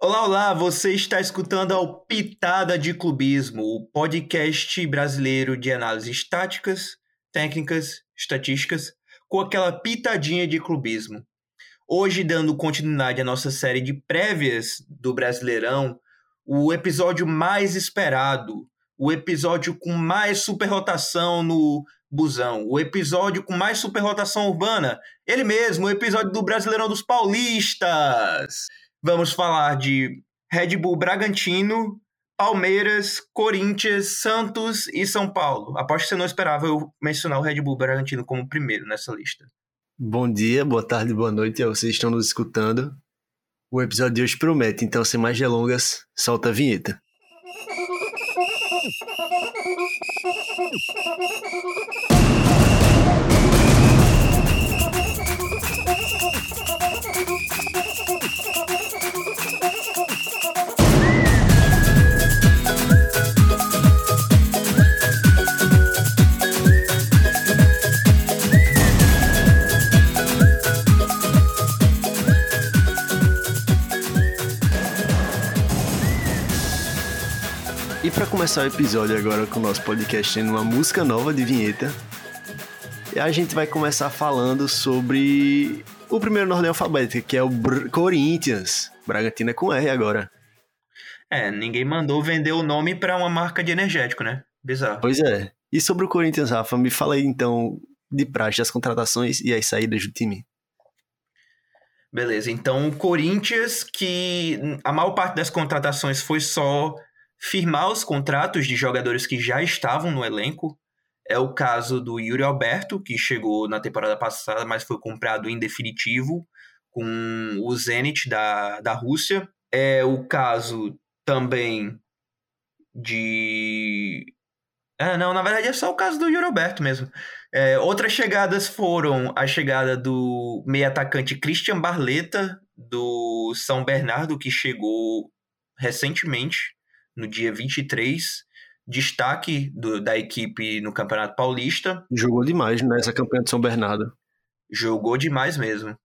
Olá, olá! Você está escutando ao Pitada de Clubismo, o podcast brasileiro de análises táticas, técnicas, estatísticas, com aquela pitadinha de clubismo. Hoje, dando continuidade à nossa série de prévias do Brasileirão, o episódio mais esperado, o episódio com mais superrotação no busão, o episódio com mais superrotação urbana, ele mesmo, o episódio do Brasileirão dos Paulistas. Vamos falar de Red Bull Bragantino, Palmeiras, Corinthians, Santos e São Paulo. Aposto que você não esperava eu mencionar o Red Bull Bragantino como primeiro nessa lista. Bom dia, boa tarde, boa noite a vocês que estão nos escutando. O episódio de hoje promete, então sem mais delongas, solta a vinheta. para começar o episódio agora com o nosso podcast tendo uma música nova de vinheta, a gente vai começar falando sobre o primeiro na ordem alfabética, que é o Br Corinthians. Bragantino é com R agora. É, ninguém mandou vender o nome para uma marca de energético, né? Bizarro. Pois é. E sobre o Corinthians, Rafa, me fala aí então de praxe as contratações e as saídas do time. Beleza, então o Corinthians, que a maior parte das contratações foi só firmar os contratos de jogadores que já estavam no elenco. É o caso do Yuri Alberto, que chegou na temporada passada, mas foi comprado em definitivo com o Zenit da, da Rússia. É o caso também de. Ah, não, na verdade é só o caso do Yuri Alberto mesmo. É, outras chegadas foram a chegada do meio-atacante Christian Barleta, do São Bernardo, que chegou recentemente, no dia 23, destaque do, da equipe no Campeonato Paulista. Jogou demais nessa campanha de São Bernardo. Jogou demais mesmo.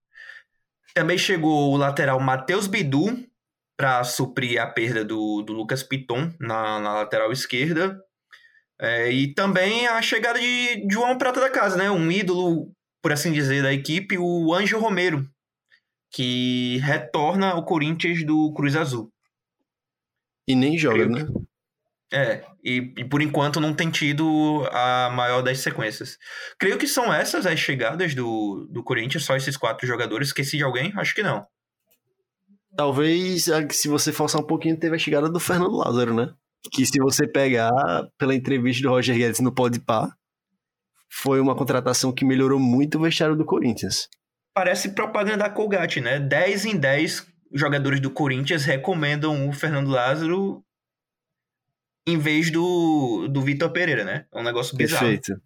Também chegou o lateral Matheus Bidu para suprir a perda do, do Lucas Piton na, na lateral esquerda. É, e também a chegada de João Prata da Casa, né? Um ídolo, por assim dizer, da equipe, o Anjo Romero, que retorna ao Corinthians do Cruz Azul. E nem joga, né? É, e, e, por enquanto não tem tido a maior das sequências. Creio que são essas as chegadas do, do Corinthians, só esses quatro jogadores. Esqueci de alguém? Acho que não. Talvez, se você forçar um pouquinho, teve a chegada do Fernando Lázaro, né? Que se você pegar pela entrevista do Roger Guedes no Podpah, foi uma contratação que melhorou muito o vestiário do Corinthians. Parece propaganda da Colgate, né? 10 em 10 jogadores do Corinthians recomendam o Fernando Lázaro em vez do, do Vitor Pereira, né? É um negócio bizarro. Perfeito.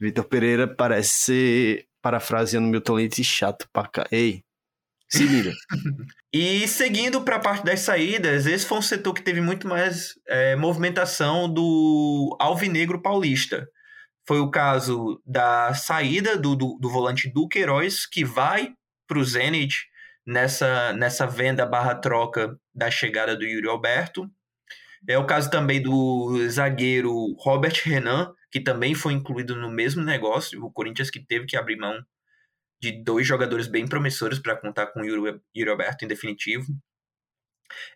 Vitor Pereira parece ser, parafraseando Milton Leite, chato pra cá. Ei, se vira. e seguindo para a parte das saídas, esse foi um setor que teve muito mais é, movimentação do Alvinegro Paulista. Foi o caso da saída do, do, do volante Duqueiroz, que vai para o Zenit nessa, nessa venda barra troca da chegada do Yuri Alberto. É o caso também do zagueiro Robert Renan, que também foi incluído no mesmo negócio. O Corinthians que teve que abrir mão de dois jogadores bem promissores para contar com o Yuri, Alberto em definitivo.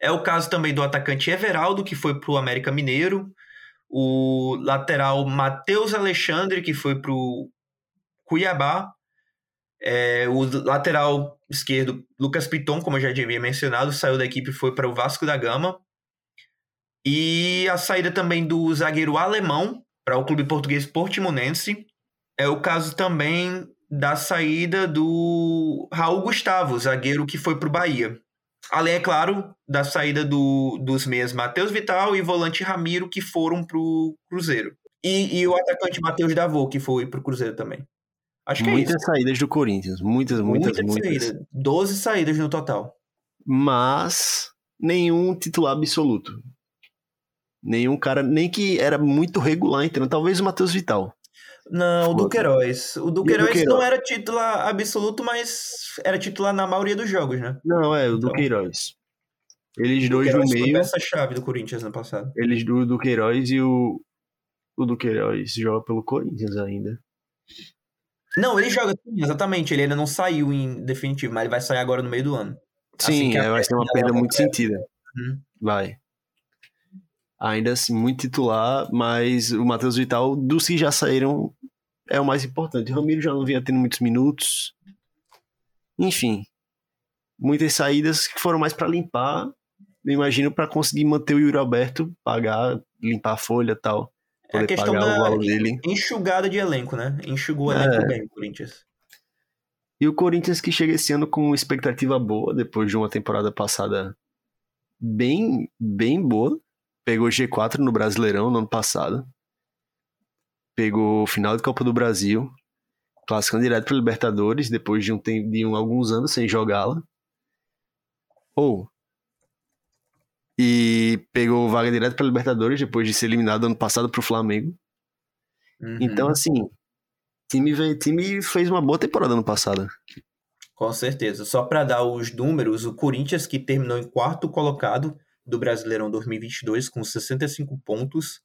É o caso também do atacante Everaldo, que foi para o América Mineiro. O lateral Matheus Alexandre, que foi para o Cuiabá. É, o lateral esquerdo Lucas Piton, como eu já havia mencionado, saiu da equipe e foi para o Vasco da Gama. E a saída também do zagueiro alemão para o clube português Portimonense. É o caso também da saída do Raul Gustavo, zagueiro que foi para o Bahia. Além, é claro, da saída do, dos meias Matheus Vital e volante Ramiro, que foram para o Cruzeiro. E, e, o atacante Matheus Davô, que foi para o Cruzeiro também. Acho que muitas é saídas do Corinthians. Muitas, muitas, muitas. muitas. Saídas. 12 saídas no total. Mas nenhum titular absoluto. Nenhum cara, nem que era muito regular entrando. Talvez o Matheus Vital. Não, o Duqueiroz. O Duqueiroz, Duqueiroz não era titular absoluto, mas era titular na maioria dos jogos, né? Não, é, o então. Duqueiroz. Eles dois no meio. essa chave do Corinthians no passado. Eles do, do Queiroz e o. O do Queiroz joga pelo Corinthians ainda. Não, ele joga sim, exatamente. Ele ainda não saiu em definitivo, mas ele vai sair agora no meio do ano. Sim, assim vai ser uma perda muito sentida. Uhum. Vai. Ainda assim, muito titular, mas o Matheus Vital, dos que já saíram, é o mais importante. O Ramiro já não vinha tendo muitos minutos. Enfim, muitas saídas que foram mais para limpar. Eu imagino para conseguir manter o Yuri Alberto, pagar, limpar a folha e tal. É a questão da enxugada de elenco, né? Enxugou o elenco é. bem o Corinthians. E o Corinthians que chega esse ano com expectativa boa, depois de uma temporada passada bem, bem boa. Pegou G4 no Brasileirão no ano passado. Pegou final de Copa do Brasil. Classificando direto para Libertadores, depois de, um, de um, alguns anos sem jogá-la. Ou. E pegou vaga direto para Libertadores, depois de ser eliminado ano passado para o Flamengo. Uhum. Então, assim, time, time fez uma boa temporada ano passado. Com certeza. Só para dar os números, o Corinthians, que terminou em quarto colocado do Brasileirão 2022, com 65 pontos,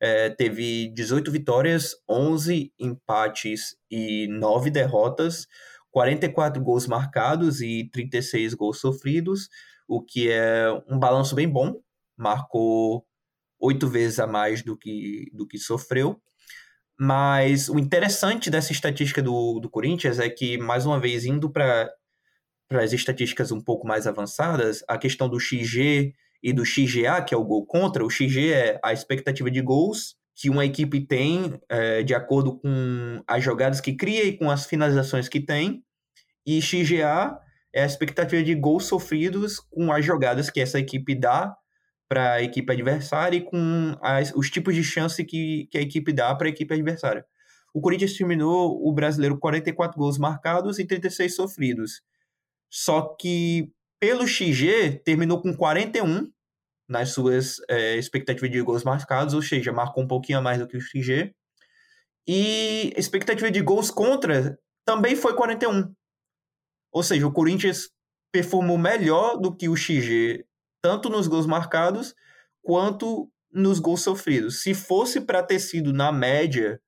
é, teve 18 vitórias, 11 empates e 9 derrotas, 44 gols marcados e 36 gols sofridos, o que é um balanço bem bom. Marcou oito vezes a mais do que, do que sofreu. Mas o interessante dessa estatística do, do Corinthians é que, mais uma vez, indo para as estatísticas um pouco mais avançadas, a questão do XG e do XGA, que é o gol contra, o XG é a expectativa de gols que uma equipe tem é, de acordo com as jogadas que cria e com as finalizações que tem, e XGA é a expectativa de gols sofridos com as jogadas que essa equipe dá para a equipe adversária e com as, os tipos de chance que, que a equipe dá para a equipe adversária. O Corinthians terminou o brasileiro 44 gols marcados e 36 sofridos. Só que pelo XG terminou com 41 nas suas é, expectativas de gols marcados, ou seja, marcou um pouquinho a mais do que o XG. E expectativa de gols contra também foi 41. Ou seja, o Corinthians performou melhor do que o XG tanto nos gols marcados quanto nos gols sofridos. Se fosse para ter sido na média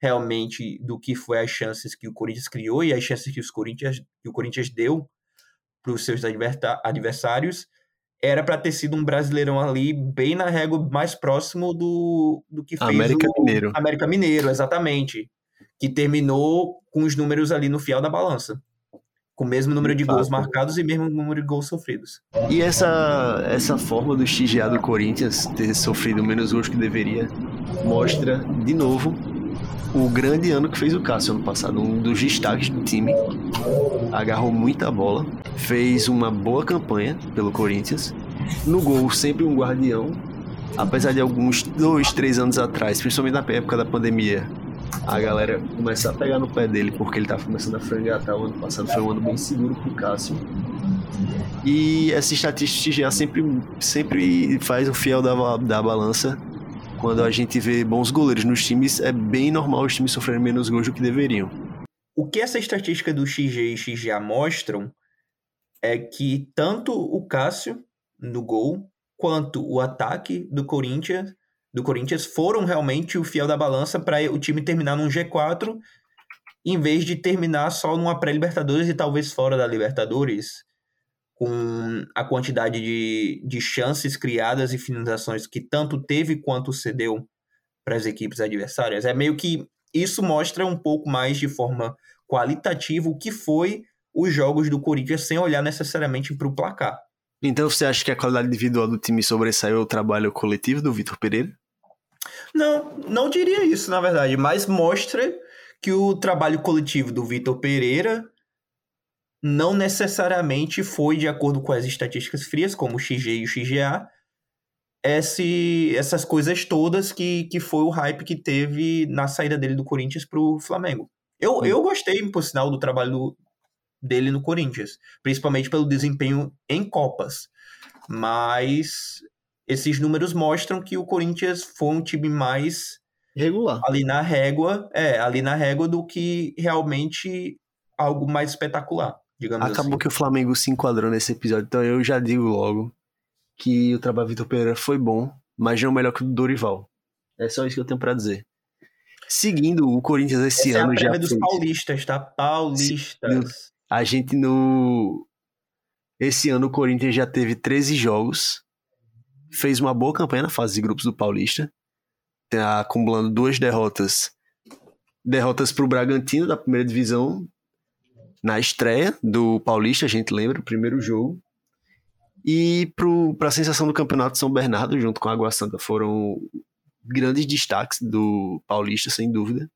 realmente do que foi as chances que o Corinthians criou e as chances que, os Corinthians, que o Corinthians deu para os seus adversários, era para ter sido um brasileirão ali bem na régua mais próximo do, do que fez América o Mineiro. América Mineiro, exatamente. Que terminou com os números ali no fiel da balança com o mesmo número de gols marcados e mesmo número de gols sofridos. E essa, essa forma do XGA do Corinthians ter sofrido menos gols que deveria mostra, de novo, o grande ano que fez o Cássio ano passado, um dos destaques do time. Agarrou muita bola, fez uma boa campanha pelo Corinthians. No gol, sempre um guardião. Apesar de alguns dois, três anos atrás, principalmente na época da pandemia, a galera começar a pegar no pé dele porque ele tá começando a frangar. Tá? O ano passado foi um ano bem seguro pro Cássio. E essa estatística já sempre, sempre faz o fiel da, da balança. Quando a gente vê bons goleiros nos times, é bem normal os times sofrerem menos gols do que deveriam. O que essa estatística do XG e XGA mostram é que tanto o Cássio no gol quanto o ataque do Corinthians do Corinthians foram realmente o fiel da balança para o time terminar num G4 em vez de terminar só numa pré-Libertadores e talvez fora da Libertadores, com a quantidade de, de chances criadas e finalizações que tanto teve quanto cedeu para as equipes adversárias. É meio que isso mostra um pouco mais de forma qualitativa o que foi os jogos do Corinthians sem olhar necessariamente para o placar. Então você acha que a qualidade individual do time sobressaiu o trabalho coletivo do Vitor Pereira? Não, não diria isso, na verdade, mas mostra que o trabalho coletivo do Vitor Pereira não necessariamente foi de acordo com as estatísticas frias, como o XG e o XGA, esse, essas coisas todas que, que foi o hype que teve na saída dele do Corinthians para o Flamengo. Eu, eu gostei, por sinal, do trabalho do, dele no Corinthians, principalmente pelo desempenho em Copas. Mas esses números mostram que o Corinthians foi um time mais regular ali na régua, é, ali na régua do que realmente algo mais espetacular, digamos Acabou assim. que o Flamengo se enquadrou nesse episódio, então eu já digo logo que o trabalho do Vitor Pereira foi bom, mas não melhor que o do Dorival. É só isso que eu tenho para dizer. Seguindo, o Corinthians esse Essa ano é a já dos fez. paulistas, tá? Paulistas. A gente no. Esse ano o Corinthians já teve 13 jogos. Fez uma boa campanha na fase de grupos do Paulista. Tá acumulando duas derrotas. Derrotas para o Bragantino da primeira divisão. Na estreia do Paulista, a gente lembra, o primeiro jogo. E para a sensação do Campeonato São Bernardo, junto com a Água Santa, foram grandes destaques do Paulista, sem dúvida.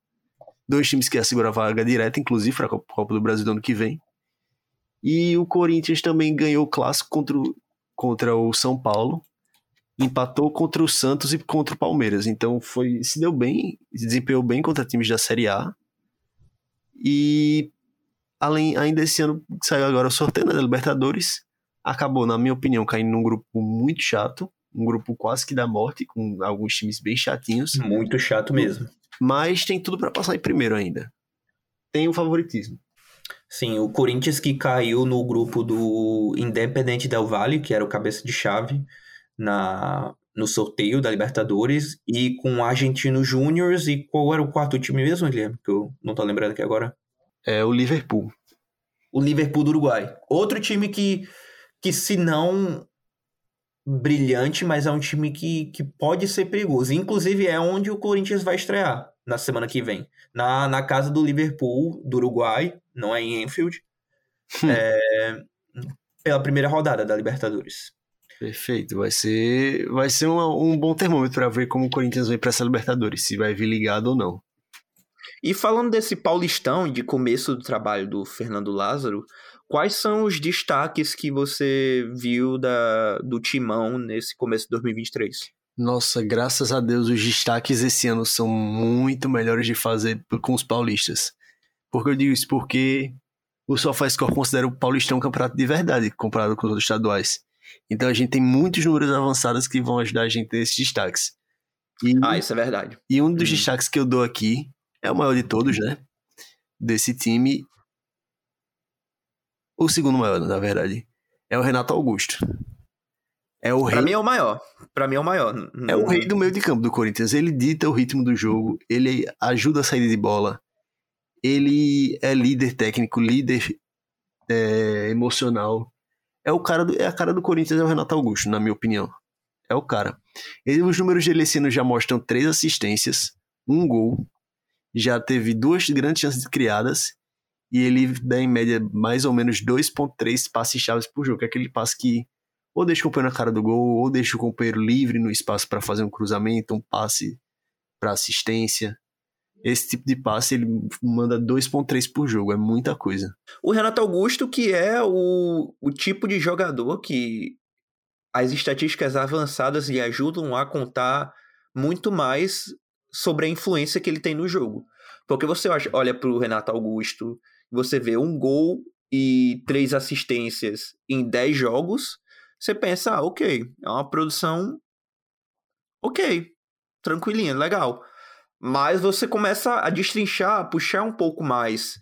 Dois times que asseguram a vaga direta, inclusive, para a Copa do Brasil do ano que vem. E o Corinthians também ganhou o clássico contra contra o São Paulo. Empatou contra o Santos e contra o Palmeiras. Então foi se deu bem, se desempenhou bem contra times da Série A. E além ainda esse ano saiu agora o sorteio né, da Libertadores. Acabou, na minha opinião, caindo num grupo muito chato. Um grupo quase que da morte, com alguns times bem chatinhos. Muito chato mesmo. Mas tem tudo para passar em primeiro ainda. Tem o favoritismo. Sim, o Corinthians que caiu no grupo do Independente Del Valle, que era o cabeça de chave na, no sorteio da Libertadores, e com o Argentino Júnior. E qual era o quarto time mesmo, Guilherme? Que eu não tô lembrando aqui agora. É o Liverpool. O Liverpool do Uruguai. Outro time que, que se não brilhante, mas é um time que, que pode ser perigoso. Inclusive é onde o Corinthians vai estrear na semana que vem. Na, na casa do Liverpool, do Uruguai, não é em Enfield. é, pela primeira rodada da Libertadores. Perfeito. Vai ser, vai ser uma, um bom termômetro para ver como o Corinthians vem para essa Libertadores, se vai vir ligado ou não. E falando desse Paulistão de começo do trabalho do Fernando Lázaro, quais são os destaques que você viu da, do Timão nesse começo de 2023? Nossa, graças a Deus os destaques esse ano são muito melhores de fazer com os paulistas. Por que eu digo isso? Porque o SofaScore considera o Paulistão um campeonato de verdade comparado com os outros estaduais. Então a gente tem muitos números avançados que vão ajudar a gente nesses destaques. E, ah, isso é verdade. E um dos hum. destaques que eu dou aqui é o maior de todos, né? Desse time. O segundo maior, na verdade. É o Renato Augusto. É o pra rei... mim é o maior. Pra mim é o maior. É o rei do meio de campo do Corinthians. Ele dita o ritmo do jogo, ele ajuda a saída de bola. Ele é líder técnico, líder é, emocional. É o cara do, é a cara do Corinthians, é o Renato Augusto, na minha opinião. É o cara. Ele, os números dele esse ano já mostram três assistências, um gol, já teve duas grandes chances criadas e ele dá em média mais ou menos 2.3 passes chaves por jogo, que é aquele passe que ou deixa o companheiro na cara do gol, ou deixa o companheiro livre no espaço para fazer um cruzamento, um passe para assistência. Esse tipo de passe ele manda 2.3 por jogo, é muita coisa. O Renato Augusto, que é o, o tipo de jogador que as estatísticas avançadas lhe ajudam a contar muito mais sobre a influência que ele tem no jogo. Porque você olha para o Renato Augusto, você vê um gol e três assistências em 10 jogos, você pensa, ah, ok, é uma produção ok, tranquilinha, legal. Mas você começa a destrinchar, a puxar um pouco mais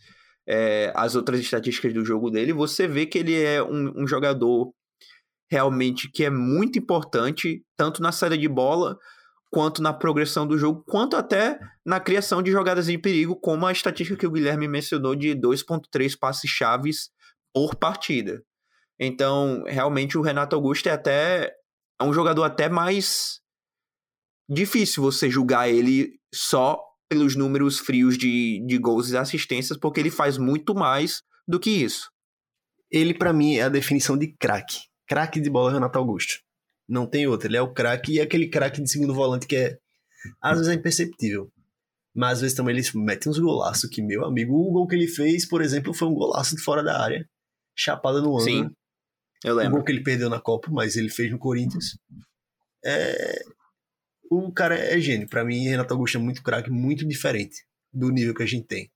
é, as outras estatísticas do jogo dele, você vê que ele é um, um jogador realmente que é muito importante, tanto na saída de bola, quanto na progressão do jogo, quanto até na criação de jogadas de perigo, como a estatística que o Guilherme mencionou de 2.3 passes chaves por partida. Então, realmente o Renato Augusto é até é um jogador até mais difícil você julgar ele só pelos números frios de, de gols e assistências, porque ele faz muito mais do que isso. Ele, para mim, é a definição de craque. Craque de bola Renato Augusto. Não tem outro. Ele é o craque e é aquele craque de segundo volante que é. Às vezes é imperceptível. Mas às vezes também ele mete uns golaços que, meu amigo, o gol que ele fez, por exemplo, foi um golaço de fora da área. Chapada no ângulo. Sim. Eu lembro. O gol que ele perdeu na Copa, mas ele fez no Corinthians. É... O cara é gênio. Para mim, Renato Augusto é muito craque, muito diferente do nível que a gente tem.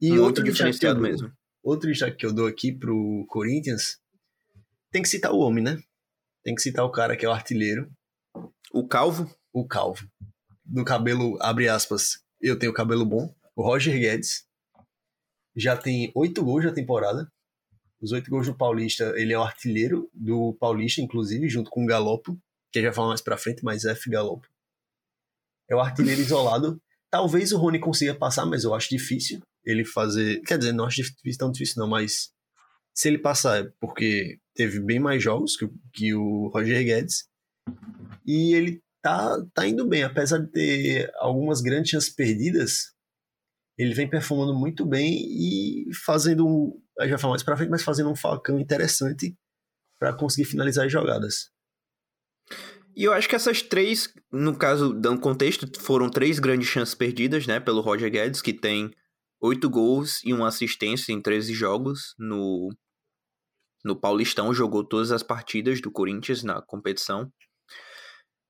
E outro diferenciado dou, mesmo. Outro destaque que eu dou aqui pro Corinthians, tem que citar o homem, né? Tem que citar o cara que é o artilheiro. O Calvo? O Calvo. Do cabelo, abre aspas, eu tenho cabelo bom. O Roger Guedes. Já tem oito gols na temporada Os oito gols do Paulista, ele é o artilheiro do Paulista, inclusive, junto com o Galopo, que já fala mais pra frente, mas F Galopo. É o artilheiro isolado. Talvez o Rony consiga passar, mas eu acho difícil ele fazer. Quer dizer, não acho difícil, tão difícil, não, mas se ele passar, é porque teve bem mais jogos que, que o Roger Guedes. E ele tá, tá indo bem, apesar de ter algumas grandes chances perdidas, ele vem performando muito bem e fazendo um. Já falo mais pra frente, mas fazendo um falcão interessante para conseguir finalizar as jogadas. E eu acho que essas três, no caso, dando contexto, foram três grandes chances perdidas, né, pelo Roger Guedes, que tem oito gols e uma assistência em 13 jogos no, no Paulistão, jogou todas as partidas do Corinthians na competição.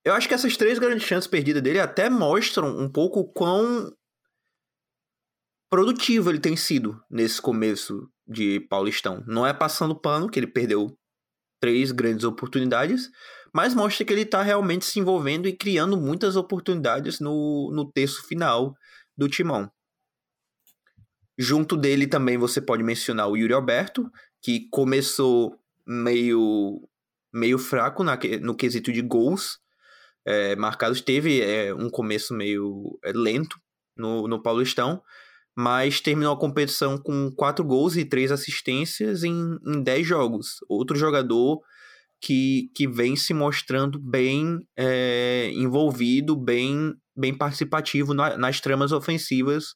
Eu acho que essas três grandes chances perdidas dele até mostram um pouco quão produtivo ele tem sido nesse começo de Paulistão. Não é passando pano que ele perdeu três grandes oportunidades, mas mostra que ele está realmente se envolvendo e criando muitas oportunidades no, no terço final do timão. Junto dele também você pode mencionar o Yuri Alberto, que começou meio, meio fraco na, no quesito de gols é, marcados. Teve é, um começo meio é, lento no, no Paulistão, mas terminou a competição com quatro gols e três assistências em, em dez jogos. Outro jogador que, que vem se mostrando bem é, envolvido, bem, bem participativo na, nas tramas ofensivas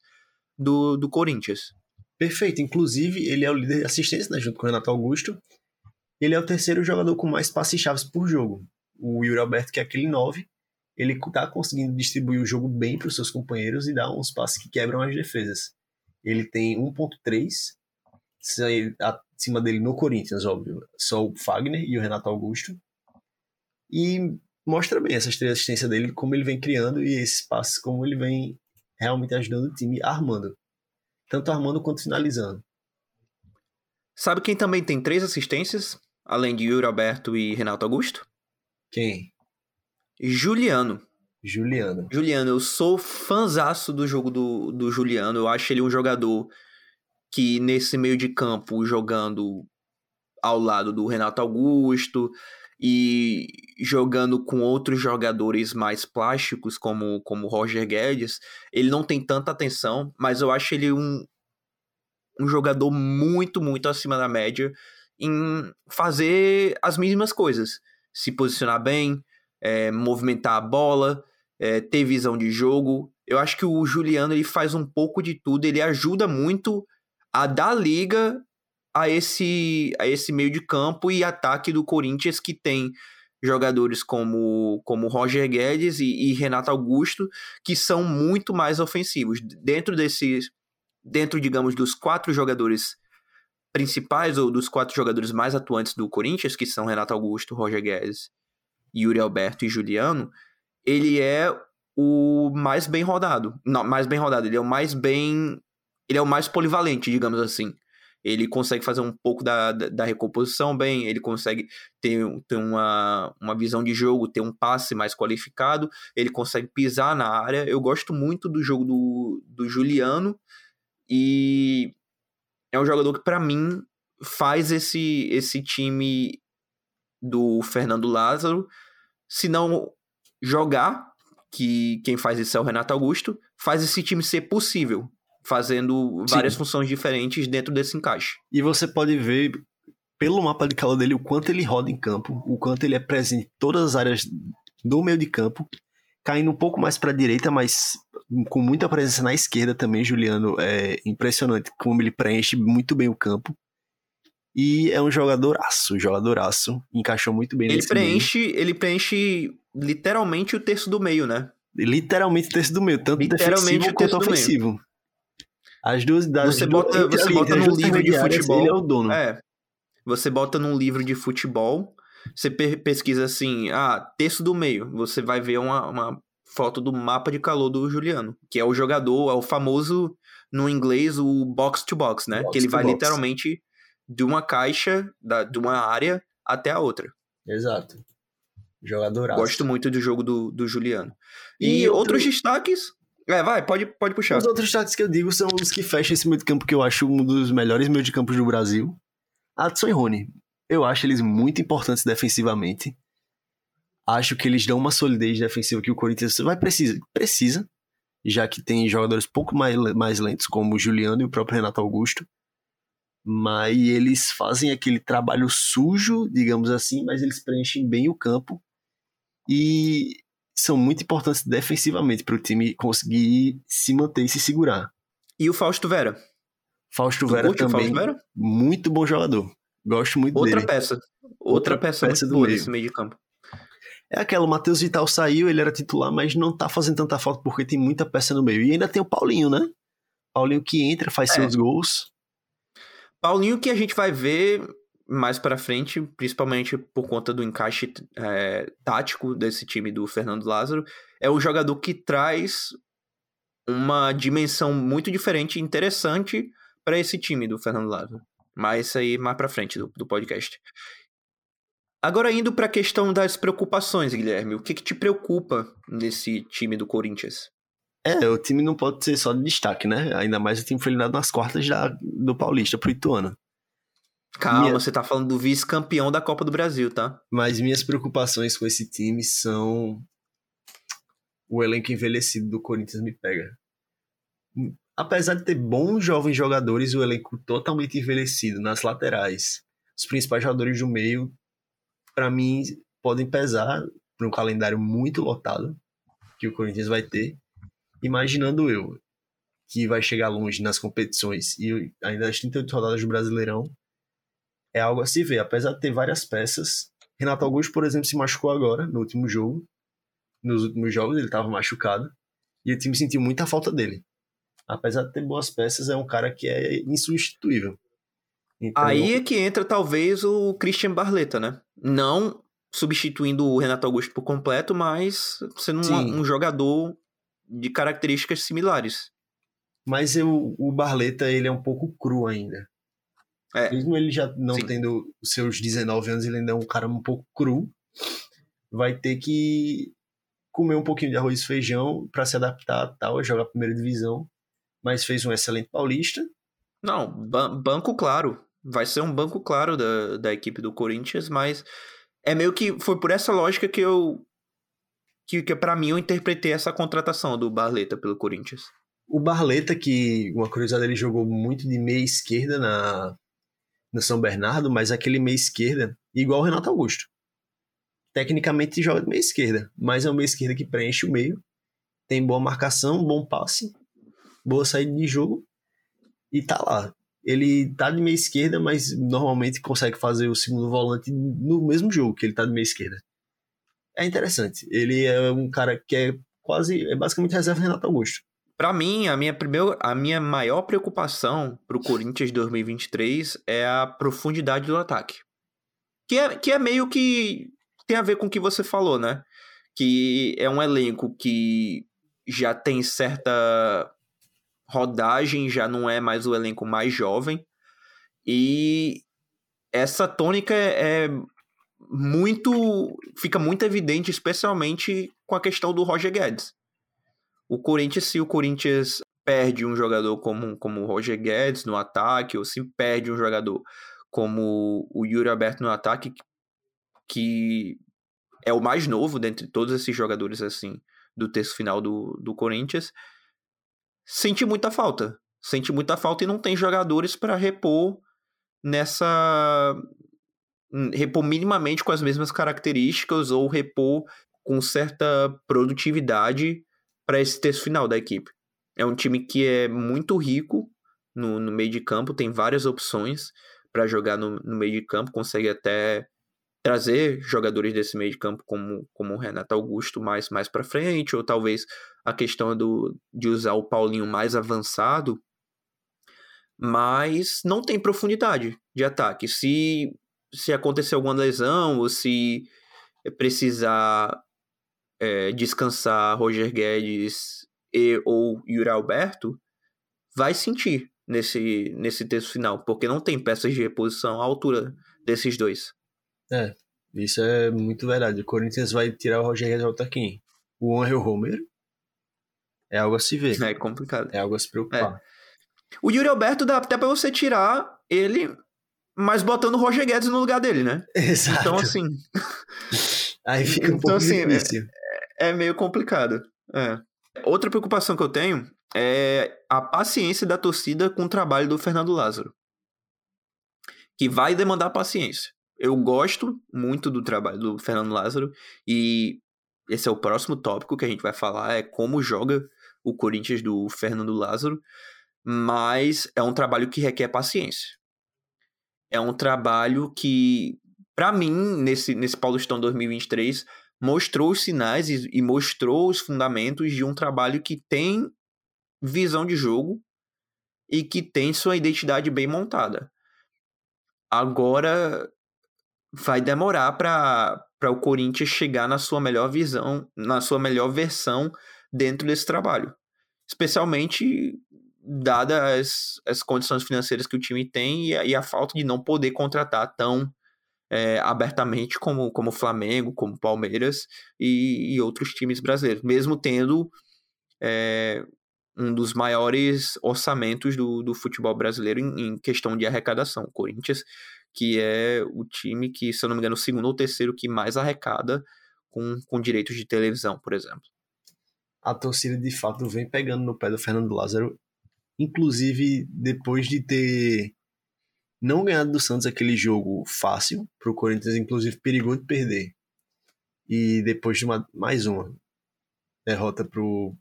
do, do Corinthians. Perfeito. Inclusive, ele é o líder de assistência, né, junto com o Renato Augusto. Ele é o terceiro jogador com mais passes chaves por jogo. O Yuri Alberto, que é aquele 9, ele está conseguindo distribuir o jogo bem para os seus companheiros e dar uns passes que quebram as defesas. Ele tem 1.3 acima dele no Corinthians, óbvio, só o Fagner e o Renato Augusto. E mostra bem essas três assistências dele, como ele vem criando e esses passes, como ele vem realmente ajudando o time armando. Tanto armando quanto finalizando. Sabe quem também tem três assistências, além de Yuri Alberto e Renato Augusto? Quem? Juliano. Juliano. Juliano, eu sou fanzaço do jogo do, do Juliano. Eu acho ele um jogador que nesse meio de campo, jogando ao lado do Renato Augusto e jogando com outros jogadores mais plásticos, como como Roger Guedes, ele não tem tanta atenção, mas eu acho ele um, um jogador muito, muito acima da média em fazer as mesmas coisas. Se posicionar bem, é, movimentar a bola, é, ter visão de jogo. Eu acho que o Juliano ele faz um pouco de tudo, ele ajuda muito a dar liga a esse, a esse meio de campo e ataque do Corinthians que tem jogadores como, como Roger Guedes e, e Renato Augusto que são muito mais ofensivos. Dentro desses, dentro, digamos, dos quatro jogadores principais ou dos quatro jogadores mais atuantes do Corinthians, que são Renato Augusto, Roger Guedes, Yuri Alberto e Juliano, ele é o mais bem rodado. Não, mais bem rodado, ele é o mais bem ele é o mais polivalente, digamos assim. Ele consegue fazer um pouco da, da, da recomposição bem, ele consegue ter, ter uma, uma visão de jogo, ter um passe mais qualificado, ele consegue pisar na área. Eu gosto muito do jogo do, do Juliano e é um jogador que, para mim, faz esse, esse time do Fernando Lázaro, se não jogar, que quem faz isso é o Renato Augusto, faz esse time ser possível fazendo várias Sim. funções diferentes dentro desse encaixe. E você pode ver pelo mapa de calor dele o quanto ele roda em campo, o quanto ele é presente em todas as áreas do meio de campo, caindo um pouco mais para a direita, mas com muita presença na esquerda também, Juliano. É impressionante como ele preenche muito bem o campo. E é um jogadoraço, jogadoraço. Encaixou muito bem ele preenche, meio. Ele preenche literalmente o terço do meio, né? Literalmente o terço do meio, tanto defensivo quanto ofensivo. Meio. As duas das Você bota, duas, você bota num livro de futebol. Ele é o dono. É. Você bota num livro de futebol, você pesquisa assim, ah, terço do meio. Você vai ver uma, uma foto do mapa de calor do Juliano, que é o jogador, é o famoso, no inglês, o box to box, né? Box que ele vai box. literalmente de uma caixa, da, de uma área até a outra. Exato. Jogador. Gosto muito do jogo do, do Juliano. E, e outro... outros destaques, é, vai, pode, pode puxar. Os outros destaques que eu digo são os que fecham esse meio de campo que eu acho um dos melhores meio de campos do Brasil. Adson e Rony. Eu acho eles muito importantes defensivamente. Acho que eles dão uma solidez defensiva que o Corinthians vai precisa, precisa já que tem jogadores pouco mais, mais lentos, como o Juliano e o próprio Renato Augusto. Mas eles fazem aquele trabalho sujo, digamos assim, mas eles preenchem bem o campo e são muito importantes defensivamente para o time conseguir se manter e se segurar. E o Fausto Vera? Fausto tu Vera também, Fausto Vera? muito bom jogador. Gosto muito Outra dele. Peça. Outra, Outra peça. peça muito do meio. meio de campo. É aquela, o Matheus Vital saiu, ele era titular, mas não tá fazendo tanta falta porque tem muita peça no meio. E ainda tem o Paulinho, né? Paulinho que entra, faz é. seus gols. Paulinho que a gente vai ver mais para frente, principalmente por conta do encaixe é, tático desse time do Fernando Lázaro, é um jogador que traz uma dimensão muito diferente e interessante para esse time do Fernando Lázaro. Mas isso aí mais para frente do, do podcast. Agora indo para a questão das preocupações, Guilherme, o que, que te preocupa nesse time do Corinthians? É, o time não pode ser só de destaque, né? Ainda mais o time foi eliminado nas quartas da, do Paulista pro Ituano. Calma, Minha... você tá falando do vice-campeão da Copa do Brasil, tá? Mas minhas preocupações com esse time são o elenco envelhecido do Corinthians me pega. Apesar de ter bons jovens jogadores, o elenco totalmente envelhecido nas laterais. Os principais jogadores do meio para mim, podem pesar para um calendário muito lotado que o Corinthians vai ter. Imaginando eu que vai chegar longe nas competições e ainda as 38 rodadas do Brasileirão, é algo a se ver. Apesar de ter várias peças, Renato Augusto, por exemplo, se machucou agora, no último jogo. Nos últimos jogos ele estava machucado e o time sentiu muita falta dele. Apesar de ter boas peças, é um cara que é insubstituível. Então... Aí é que entra talvez o Christian Barleta, né? Não substituindo o Renato Augusto por completo, mas sendo um, um, jogador de características similares. Mas eu, o Barleta ele é um pouco cru ainda. É. Mesmo ele já não Sim. tendo os seus 19 anos, ele ainda é um cara um pouco cru. Vai ter que comer um pouquinho de arroz e feijão para se adaptar tal, jogar a primeira divisão. Mas fez um excelente paulista. Não, banco claro vai ser um banco claro da, da equipe do Corinthians, mas é meio que foi por essa lógica que eu que, que para mim eu interpretei essa contratação do Barleta pelo Corinthians. O Barleta que uma curiosidade ele jogou muito de meia esquerda na no São Bernardo, mas aquele meia esquerda igual o Renato Augusto. Tecnicamente joga de meia esquerda, mas é um meia esquerda que preenche o meio, tem boa marcação, bom passe, boa saída de jogo e tá lá ele tá de meia esquerda, mas normalmente consegue fazer o segundo volante no mesmo jogo que ele tá de meia esquerda. É interessante. Ele é um cara que é quase, é basicamente reserva Renato Augusto. Para mim, a minha, primeira, a minha maior preocupação pro Corinthians de 2023 é a profundidade do ataque. Que é, que é meio que tem a ver com o que você falou, né? Que é um elenco que já tem certa rodagem já não é mais o elenco mais jovem. E essa tônica é, é muito. fica muito evidente, especialmente com a questão do Roger Guedes. O Corinthians, se o Corinthians perde um jogador como, como o Roger Guedes no ataque, ou se perde um jogador como o Yuri Alberto no ataque, que é o mais novo dentre todos esses jogadores assim do terço final do, do Corinthians, sente muita falta. Sente muita falta e não tem jogadores para repor nessa. Hum, repor minimamente com as mesmas características ou repor com certa produtividade para esse terço final da equipe. É um time que é muito rico no, no meio de campo, tem várias opções para jogar no, no, meio de campo, consegue até trazer jogadores desse meio de campo como, como o Renato Augusto mais, mais para frente, ou talvez a questão do, de usar o Paulinho mais avançado, mas não tem profundidade de ataque. Se, se acontecer alguma lesão, ou se precisar é, descansar Roger Guedes e ou Yuri Alberto, vai sentir nesse, nesse texto final, porque não tem peças de reposição à altura desses dois. É, isso é muito verdade. O Corinthians vai tirar o Roger Guedes volta quem? O Angel Romero? É algo a se ver. É complicado. É algo a se preocupar. É. O Yuri Alberto dá até pra você tirar ele mas botando o Roger Guedes no lugar dele, né? Exato. Então, assim. Aí fica um então, pouco assim, difícil. É, meio complicado. É. Outra preocupação que eu tenho é a paciência da torcida com o trabalho do Fernando Lázaro. Que vai demandar paciência. Eu gosto muito do trabalho do Fernando Lázaro e esse é o próximo tópico que a gente vai falar, é como joga o Corinthians do Fernando Lázaro, mas é um trabalho que requer paciência. É um trabalho que, para mim, nesse, nesse Paulistão 2023, mostrou os sinais e, e mostrou os fundamentos de um trabalho que tem visão de jogo e que tem sua identidade bem montada. Agora vai demorar para o Corinthians chegar na sua melhor visão, na sua melhor versão dentro desse trabalho. Especialmente dadas as, as condições financeiras que o time tem e a, e a falta de não poder contratar tão é, abertamente como, como Flamengo, como Palmeiras e, e outros times brasileiros, mesmo tendo é, um dos maiores orçamentos do, do futebol brasileiro em, em, questão de arrecadação. O Corinthians, que é o time que, se eu não me engano, o segundo ou terceiro que mais arrecada com, com direitos de televisão, por exemplo. A torcida de fato vem pegando no pé do Fernando Lázaro, inclusive depois de ter não ganhado do Santos aquele jogo fácil, para o Corinthians, inclusive, perigou de perder. E depois de uma, mais uma derrota pro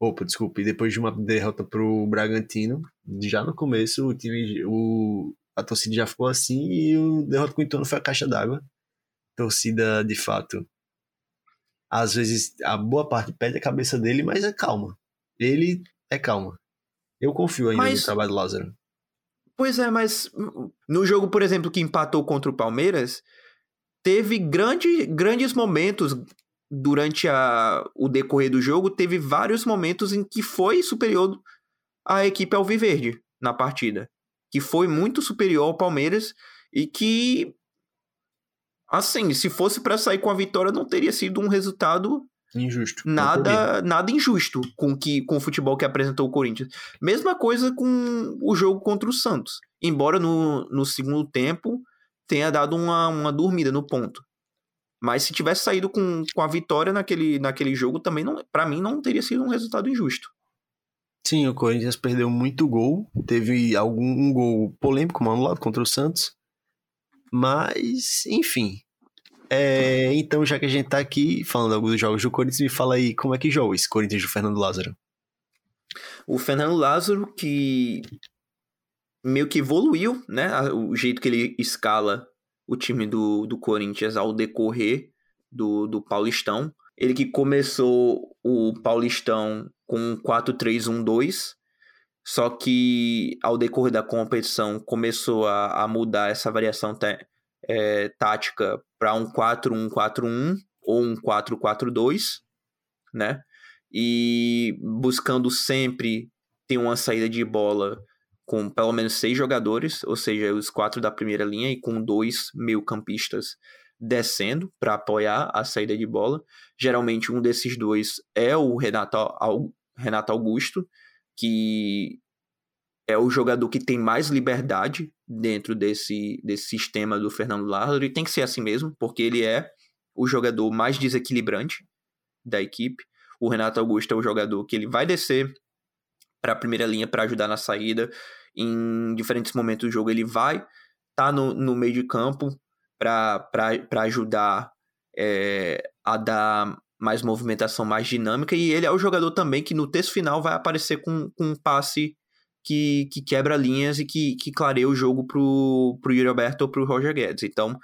Opa, desculpe. Depois de uma derrota pro Bragantino, já no começo o time, o, a torcida já ficou assim e o derrota com o Ituano foi a caixa d'água. Torcida, de fato, às vezes a boa parte perde a cabeça dele, mas é calma. Ele é calma. Eu confio ainda mas, no trabalho do Lázaro. Pois é, mas no jogo, por exemplo, que empatou contra o Palmeiras, teve grande, grandes momentos durante a, o decorrer do jogo, teve vários momentos em que foi superior à equipe Alviverde na partida. Que foi muito superior ao Palmeiras e que, assim, se fosse para sair com a vitória, não teria sido um resultado injusto. Nada, nada injusto com que com o futebol que apresentou o Corinthians. Mesma coisa com o jogo contra o Santos. Embora no, no segundo tempo tenha dado uma, uma dormida no ponto. Mas se tivesse saído com, com a vitória naquele, naquele jogo, também, não para mim, não teria sido um resultado injusto. Sim, o Corinthians perdeu muito gol. Teve algum um gol polêmico lado contra o Santos. Mas, enfim. É, então, já que a gente tá aqui falando alguns jogos do Corinthians, me fala aí como é que joga esse Corinthians do Fernando Lázaro. O Fernando Lázaro, que meio que evoluiu, né? O jeito que ele escala o time do, do Corinthians ao decorrer do, do Paulistão. Ele que começou o Paulistão com 4-3-1-2, só que ao decorrer da competição começou a, a mudar essa variação é, tática para um 4-1-4-1 ou um 4-4-2, né? E buscando sempre ter uma saída de bola com pelo menos seis jogadores, ou seja, os quatro da primeira linha e com dois meio-campistas descendo para apoiar a saída de bola. Geralmente um desses dois é o Renato, Renato Augusto, que é o jogador que tem mais liberdade dentro desse, desse sistema do Fernando Lázaro, e tem que ser assim mesmo, porque ele é o jogador mais desequilibrante da equipe. O Renato Augusto é o jogador que ele vai descer para a primeira linha para ajudar na saída. Em diferentes momentos do jogo ele vai tá no, no meio de campo para ajudar é, a dar mais movimentação, mais dinâmica. E ele é o jogador também que no texto final vai aparecer com, com um passe que, que quebra linhas e que, que clareia o jogo pro, pro Yuri Alberto ou pro Roger Guedes. Então,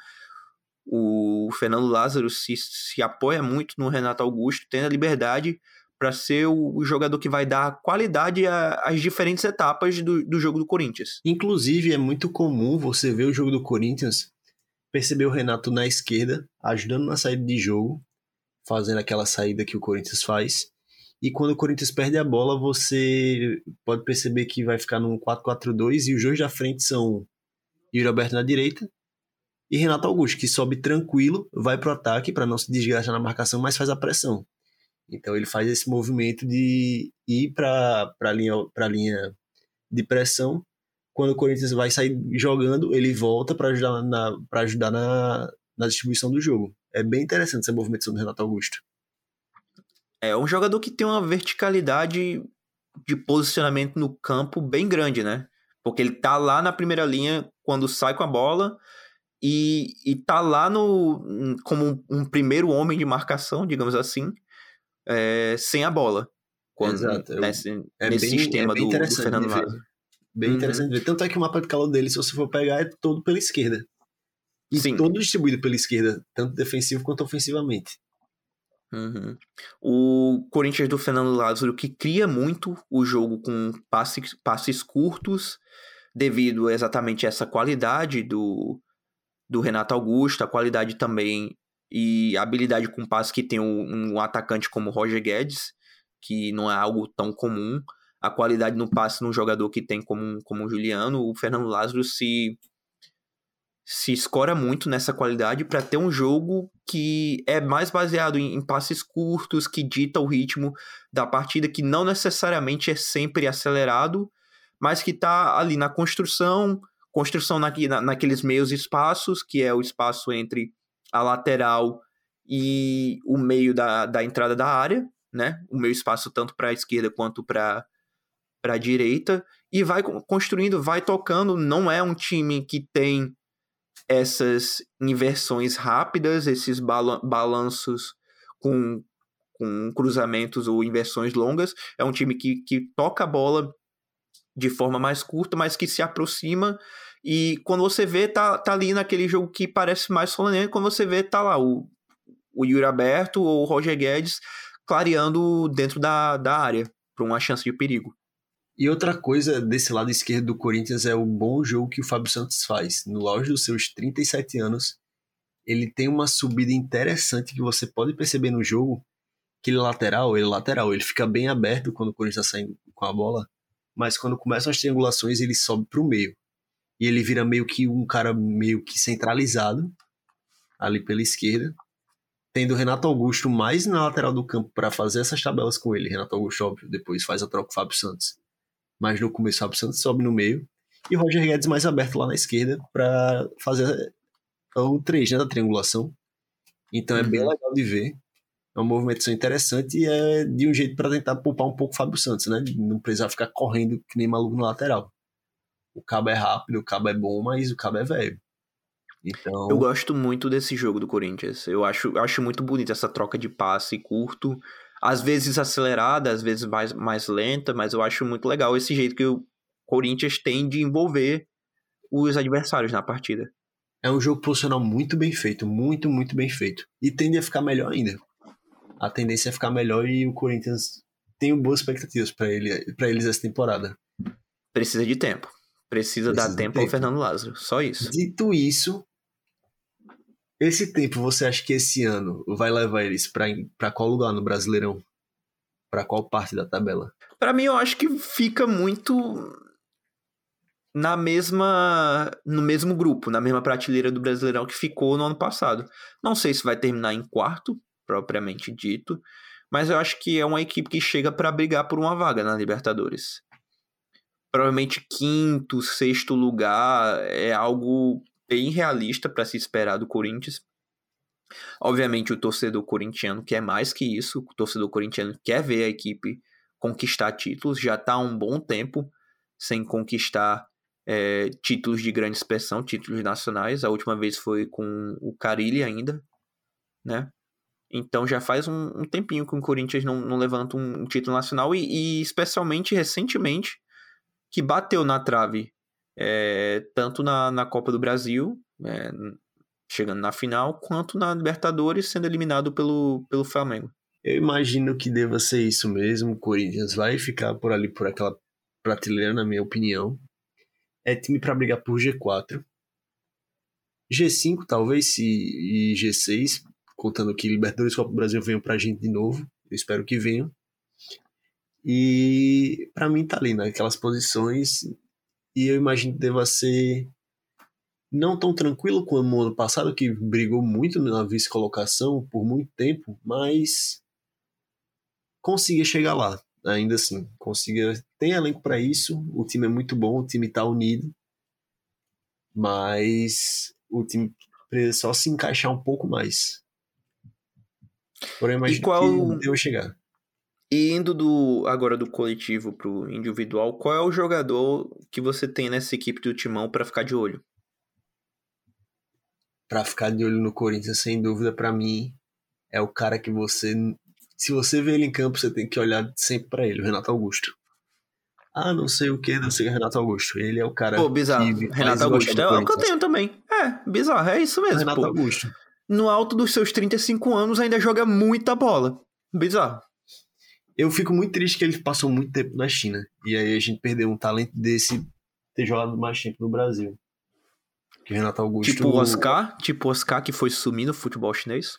o Fernando Lázaro se, se apoia muito no Renato Augusto, tendo a liberdade para ser o, jogador que vai dar qualidade às diferentes etapas do, do jogo do Corinthians. Inclusive, é muito comum você ver o jogo do Corinthians, perceber o Renato na esquerda, ajudando na saída de jogo, fazendo aquela saída que o Corinthians faz. E quando o Corinthians perde a bola, você pode perceber que vai ficar num 4-4-2 e os dois da frente são Yuri Alberto na direita e Renato Augusto, que sobe tranquilo, vai pro ataque para não se desgastar na marcação, mas faz a pressão. Então ele faz esse movimento de ir para a linha, linha de pressão quando o Corinthians vai sair jogando, ele volta para ajudar, na, ajudar na, na distribuição do jogo. É bem interessante essa movimentação do Renato Augusto. É um jogador que tem uma verticalidade de posicionamento no campo bem grande, né? Porque ele tá lá na primeira linha quando sai com a bola e, e tá lá no como um, primeiro homem de marcação, digamos assim, é, sem a bola. Quando, Exato. Nesse, é nesse bem, sistema é do, do, Fernando Lázaro. Bem uhum. interessante ver. Tanto é que o mapa de calor dele, se você for pegar, é todo pela esquerda. E Sim. todo distribuído pela esquerda, tanto defensivo quanto ofensivamente. Uhum. O Corinthians do Fernando Lázaro que cria muito o jogo com passes, passes curtos, devido exatamente a essa qualidade do, do Renato Augusto, a qualidade também e habilidade com passe que tem um, um atacante como Roger Guedes, que não é algo tão comum. A qualidade no passe num jogador que tem como, como o Juliano, o Fernando Lázaro se se escora muito nessa qualidade para ter um jogo que é mais baseado em, em, passes curtos, que dita o ritmo da partida, que não necessariamente é sempre acelerado, mas que está ali na construção, construção na, na, naqueles meios espaços, que é o espaço entre a lateral e o meio da, da entrada da área, né? O meio espaço tanto para a esquerda quanto para a direita, e vai construindo, vai tocando. Não é um time que tem essas inversões rápidas, esses balanços com, com cruzamentos ou inversões longas. É um time que, que toca a bola de forma mais curta, mas que se aproxima. E quando você vê, tá, tá ali naquele jogo que parece mais solene, quando você vê, tá lá o, o Yuri aberto ou o Roger Guedes clareando dentro da, da área para uma chance de perigo. E outra coisa desse lado esquerdo do Corinthians é o bom jogo que o Fábio Santos faz. No auge dos seus 37 anos, ele tem uma subida interessante que você pode perceber no jogo, que ele lateral, ele é lateral, ele fica bem aberto quando o Corinthians está saindo com a bola, mas quando começam as triangulações ele sobe para o meio. E ele vira meio que um cara meio que centralizado ali pela esquerda, tendo Renato Augusto mais na lateral do campo para fazer essas tabelas com ele. Renato Augusto, óbvio, depois faz a troca com o Fábio Santos mas no começo o Fábio Santos sobe no meio. E o Roger Guedes mais aberto lá na esquerda para fazer o 3 né, da triangulação. Então é bem uhum. legal de ver. É uma movimentação interessante e é de um jeito para tentar poupar um pouco o Fábio Santos, né? Não precisar ficar correndo que nem maluco no lateral. O cabo é rápido, o cabo é bom, mas o cabo é velho. Então... Eu gosto muito desse jogo do Corinthians. Eu acho, acho muito bonito essa troca de passe curto às vezes acelerada, às vezes mais, mais lenta, mas eu acho muito legal esse jeito que o Corinthians tem de envolver os adversários na partida. É um jogo posicional muito bem feito, muito, muito bem feito. E tende a ficar melhor ainda. A tendência é ficar melhor e o Corinthians tem boas expectativas para ele, eles essa temporada. Precisa de tempo. Precisa, Precisa dar tempo, tempo ao Fernando Lázaro. Só isso. Dito isso, esse tempo, você acha que esse ano vai levar eles para qual lugar no Brasileirão? Para qual parte da tabela? Para mim, eu acho que fica muito na mesma no mesmo grupo, na mesma prateleira do Brasileirão que ficou no ano passado. Não sei se vai terminar em quarto, propriamente dito, mas eu acho que é uma equipe que chega para brigar por uma vaga na Libertadores. Provavelmente quinto, sexto lugar é algo bem realista para se esperar do Corinthians. Obviamente, o torcedor corintiano quer mais que isso. O torcedor corintiano quer ver a equipe conquistar títulos. Já está há um bom tempo sem conquistar é, títulos de grande expressão, títulos nacionais. A última vez foi com o Carilli ainda, né? Então já faz um, um tempinho que o Corinthians não, não levanta um, um título nacional e, e, especialmente recentemente que bateu na trave é, tanto na, na Copa do Brasil, é, chegando na final, quanto na Libertadores, sendo eliminado pelo, pelo Flamengo. Eu imagino que deva ser isso mesmo. O Corinthians vai ficar por ali, por aquela prateleira, na minha opinião. É time para brigar por G4. G5, talvez, e G6, contando que Libertadores Copa do Brasil venham pra gente de novo. Eu espero que venham. E para mim tá ali naquelas posições e eu imagino que deva ser não tão tranquilo como o ano passado, que brigou muito na vice-colocação por muito tempo, mas consiga chegar lá, ainda assim, consiga tem elenco para isso, o time é muito bom, o time tá unido, mas o time precisa só se encaixar um pouco mais. Porém, imagino qual... que eu chegar. E indo do agora do coletivo pro individual, qual é o jogador que você tem nessa equipe do Timão para ficar de olho? Para ficar de olho no Corinthians, sem dúvida, para mim é o cara que você se você vê ele em campo, você tem que olhar sempre para ele, o Renato Augusto. Ah, não sei o que, não sei o Renato Augusto. Ele é o cara. Pô, bizarro. Renato Augusto. É o que eu tenho também. É, bizarro. É isso mesmo. Renato pô. Augusto. No alto dos seus 35 anos, ainda joga muita bola. Bizarro. Eu fico muito triste que ele passou muito tempo na China. E aí a gente perdeu um talento desse ter jogado mais tempo no Brasil. Que Renato Augusto. Tipo o Oscar? Tipo o Oscar que foi sumir no futebol chinês?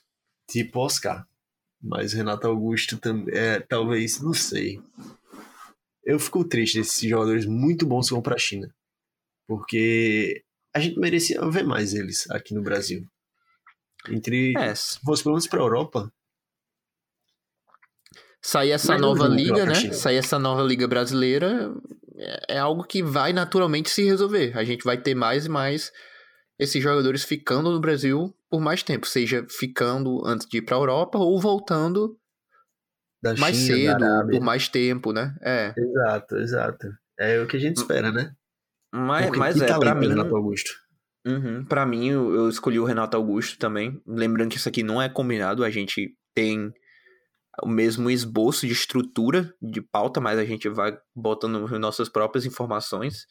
Tipo Oscar. Mas Renato Augusto também. É, talvez, não sei eu fico triste desses jogadores muito bons que vão para a China. Porque a gente merecia ver mais eles aqui no Brasil. Entre. É. Se fosse pelo menos pra Europa. Sair essa Mas nova liga, né? Sair essa nova liga brasileira é, é algo que vai naturalmente se resolver. A gente vai ter mais e mais esses jogadores ficando no Brasil por mais tempo, seja ficando antes de ir para a Europa ou voltando da mais China, cedo, por mais tempo, né? É. Exato, exato. É o que a gente espera, né? Mas, mas é, pra mim... Renato Augusto. Uhum, pra mim, eu, eu escolhi o Renato Augusto também. Lembrando que isso aqui não é combinado, a gente tem o mesmo esboço de estrutura de pauta, mas a gente vai botando nossas próprias informações.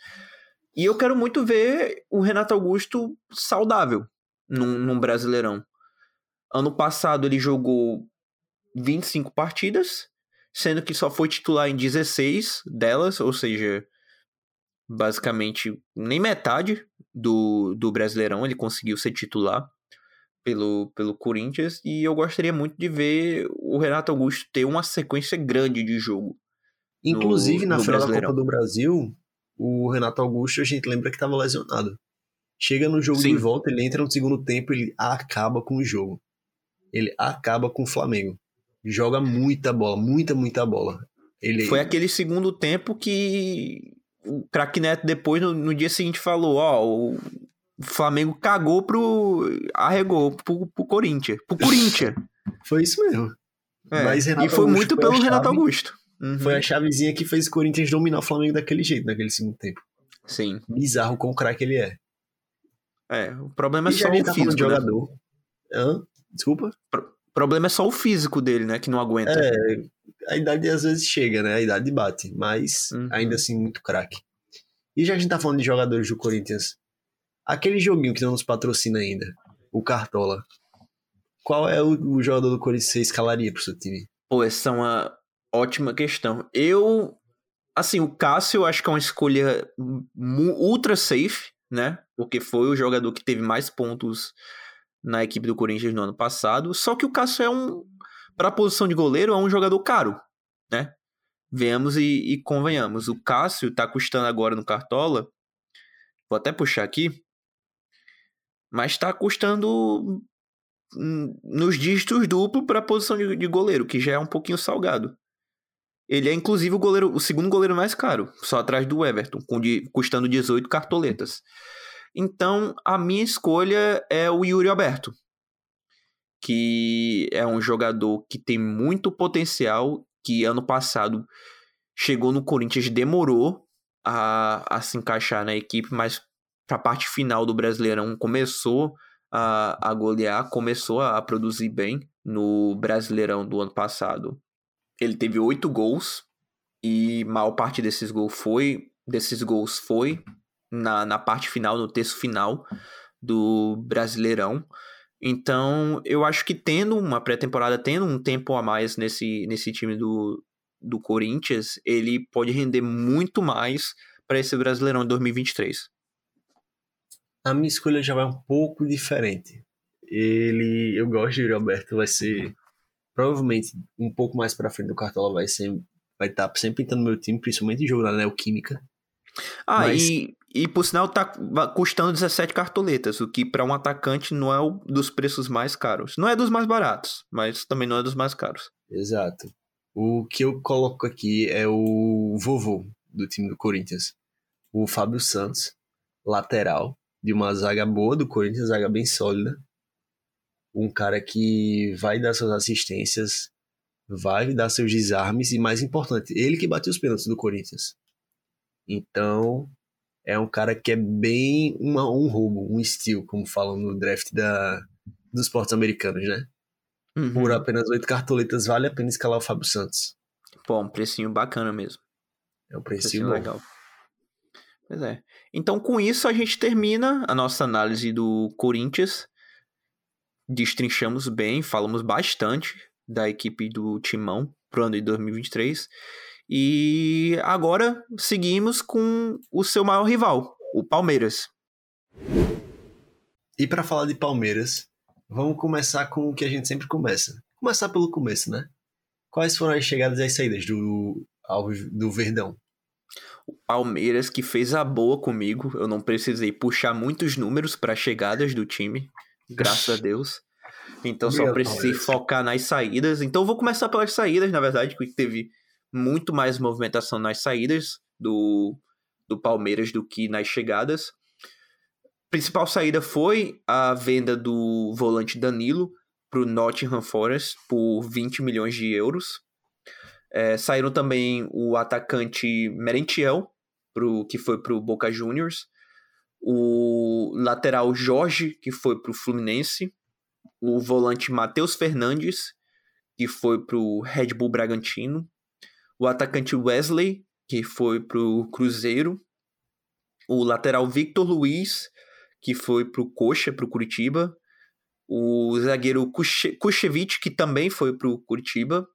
E eu quero muito ver o Renato Augusto saudável num, num Brasileirão. Ano passado ele jogou 25 partidas, sendo que só foi titular em 16 delas, ou seja, basicamente nem metade do, do Brasileirão ele conseguiu ser titular pelo, pelo Corinthians e eu gostaria muito de ver o Renato Augusto ter uma sequência grande de jogo. Inclusive, no, na no final da Copa do Brasil, o Renato Augusto, a gente lembra que estava lesionado. Chega no jogo Sim. de volta, ele entra no segundo tempo, ele acaba com o jogo. Ele acaba com o Flamengo joga muita bola, muita, muita bola. Ele... Foi aquele segundo tempo que o craque Neto depois, no, no, dia seguinte, falou, ó, o Flamengo cagou pro... arregou pro, pro Corinthians. Pro Corinthians. foi isso mesmo. É, Mas e foi Augusto muito foi pelo Renato Augusto. Uhum. Foi a chavezinha que fez o Corinthians dominar o Flamengo daquele jeito, naquele segundo tempo. Sim. Bizarro com o craque ele é. É, o problema é e só o tá físico, né? jogador. Hã? Desculpa? Pro problema é só o físico dele, né? Que não aguenta. É, a idade às vezes chega, né? A idade bate, mas uhum. ainda assim muito craque. E já que a gente tá falando de jogadores do Corinthians, aquele joguinho que não nos patrocina ainda, o Cartola. Qual é o, o jogador do Corinthians que você escalaria pro seu time? Pô, essa é uma ótima questão. Eu, assim, o Cássio eu acho que é uma escolha ultra safe, né? Porque foi o jogador que teve mais pontos na equipe do Corinthians no ano passado. Só que o Cássio é um. Para a posição de goleiro, é um jogador caro, né? Venhamos e, e convenhamos. O Cássio tá custando agora no Cartola. Vou até puxar aqui. Mas tá custando nos dígitos duplo para a posição de, de, goleiro, que já é um pouquinho salgado. Ele é inclusive o goleiro, o segundo goleiro mais caro, só atrás do Everton, com de, custando 18 cartoletas. Então, a minha escolha é o Yuri Alberto, que é um jogador que tem muito potencial, que ano passado chegou no Corinthians, demorou a, a se encaixar na equipe, mas para a parte final do Brasileirão começou a, a golear, começou a, a produzir bem no Brasileirão do ano passado. Ele teve oito gols e maior parte desses gols foi desses gols foi na, na parte final, no terço final do Brasileirão. Então, eu acho que tendo uma pré-temporada, tendo um tempo a mais nesse, nesse time do, do Corinthians, ele pode render muito mais para esse Brasileirão de 2023. A minha escolha já vai um pouco diferente. Ele, eu gosto de Yuri Alberto, vai ser provavelmente um pouco mais para frente do Cartola vai ser vai estar tá sempre pintando meu time, principalmente em jogo na Neoquímica. Ah, Mas... e e por sinal tá custando 17 cartoletas, o que para um atacante não é um dos preços mais caros. Não é dos mais baratos, mas também não é dos mais caros. Exato. O que eu coloco aqui é o vovô, do time do Corinthians. O Fábio Santos, lateral, de uma zaga boa do Corinthians, zaga bem sólida. Um cara que vai dar suas assistências, vai dar seus desarmes e, mais importante, ele que bateu os pênaltis do Corinthians. Então, é um cara que é bem uma, um roubo, um estilo, como falam no draft da, dos portos americanos, né? Uhum. Por apenas oito cartoletas, vale a pena escalar o Fábio Santos. Pô, um precinho bacana mesmo. É um precinho, precinho legal. Pois é. Então, com isso, a gente termina a nossa análise do Corinthians. Destrinchamos bem, falamos bastante da equipe do Timão pro ano de 2023. E agora seguimos com o seu maior rival, o Palmeiras. E para falar de Palmeiras, vamos começar com o que a gente sempre começa. Começar pelo começo, né? Quais foram as chegadas e as saídas do, do Verdão? Palmeiras que fez a boa comigo. Eu não precisei puxar muitos números para chegadas do time, graças a Deus. Então só precisei focar nas saídas. Então vou começar pelas saídas, na verdade, que teve muito mais movimentação nas saídas do, do Palmeiras do que nas chegadas. Principal saída foi a venda do volante Danilo para o Nottingham Forest por 20 milhões de euros. É, saíram também o atacante Merentiel, pro, que foi para o Boca Juniors, o lateral Jorge, que foi para o Fluminense, o volante Matheus Fernandes, que foi para o Red Bull Bragantino, o atacante Wesley, que foi pro Cruzeiro, o lateral Victor Luiz, que foi pro Coxa, pro Curitiba, o zagueiro Kuchevich, que também foi pro Curitiba,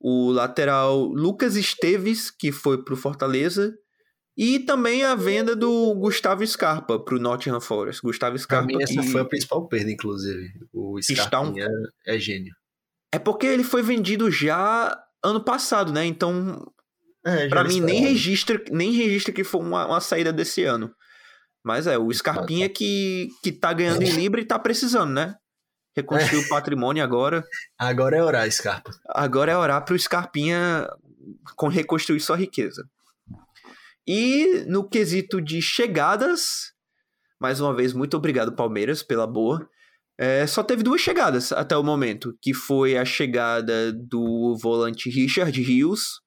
o lateral Lucas Esteves, que foi pro Fortaleza, e também a venda do Gustavo Scarpa para o Nottingham Forest. Gustavo Scarpa. Pra mim, essa foi a principal perda, inclusive. O Scarpa um... é, é gênio. É porque ele foi vendido já ano passado, né? Então, é, para mim, nem registra, nem registra que foi uma, uma saída desse ano. Mas é, o Scarpinha que, que tá ganhando em Libra e tá precisando, né? Reconstruir é. o patrimônio agora. Agora é orar, Scarpa. Agora é orar pro Scarpinha com reconstruir sua riqueza. E no quesito de chegadas, mais uma vez, muito obrigado, Palmeiras, pela boa. É, só teve duas chegadas até o momento, que foi a chegada do volante Richard Rios,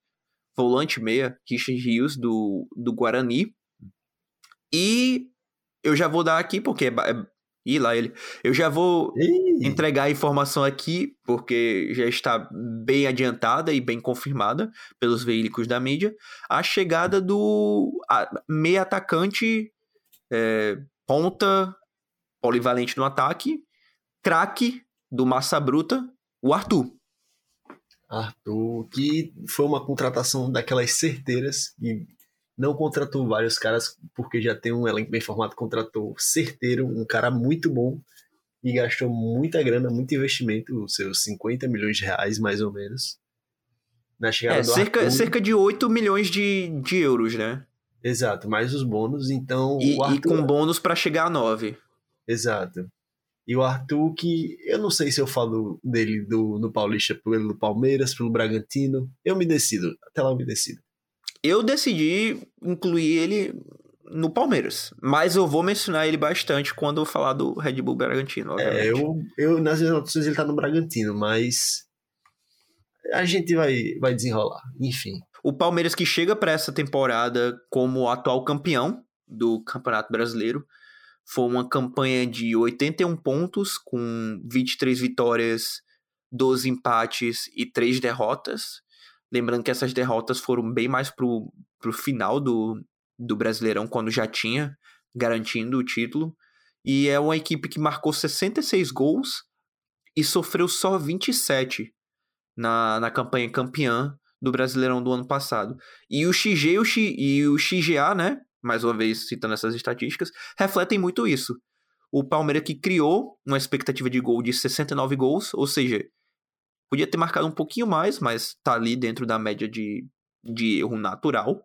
volante meia, Richard Rios, do, do Guarani. E eu já vou dar aqui, porque é, Ih, lá ele. Eu já vou Ih. entregar a informação aqui, porque já está bem adiantada e bem confirmada pelos veículos da mídia. A chegada do meia atacante, é, ponta, polivalente no ataque, craque do Massa Bruta, o Arthur. Arthur, que foi uma contratação daquelas certeiras e não contratou vários caras porque já tem um elenco bem formado, contratou certeiro, um cara muito bom e gastou muita grana, muito investimento, os seus 50 milhões de reais mais ou menos. Na chegada é, do cerca, Arthur. cerca de 8 milhões de, de euros, né? Exato, mais os bônus, então. E, Arthur... e com bônus para chegar a 9. Exato. E o Arthur, que eu não sei se eu falo dele do, no Paulista pelo Palmeiras, pelo Bragantino. Eu me decido. Até lá eu me decido. Eu decidi incluir ele no Palmeiras. Mas eu vou mencionar ele bastante quando eu falar do Red Bull Bragantino. É, obviamente. É, eu, eu nas minhas notícias ele tá no Bragantino, mas a gente vai, vai desenrolar. Enfim. O Palmeiras que chega para essa temporada como atual campeão do Campeonato Brasileiro foi uma campanha de 81 pontos, com 23 vitórias, 12 empates e 3 derrotas. Lembrando que essas derrotas foram bem mais pro, pro final do, do Brasileirão, quando já tinha garantindo o título. E é uma equipe que marcou 66 gols e sofreu só 27 na, na campanha campeã do Brasileirão do ano passado. E o XG e o, X, e o XGA, né? mais uma vez citando essas estatísticas, refletem muito isso. O Palmeiras que criou uma expectativa de gol de 69 gols, ou seja, podia ter marcado um pouquinho mais, mas tá ali dentro da média de, de erro natural.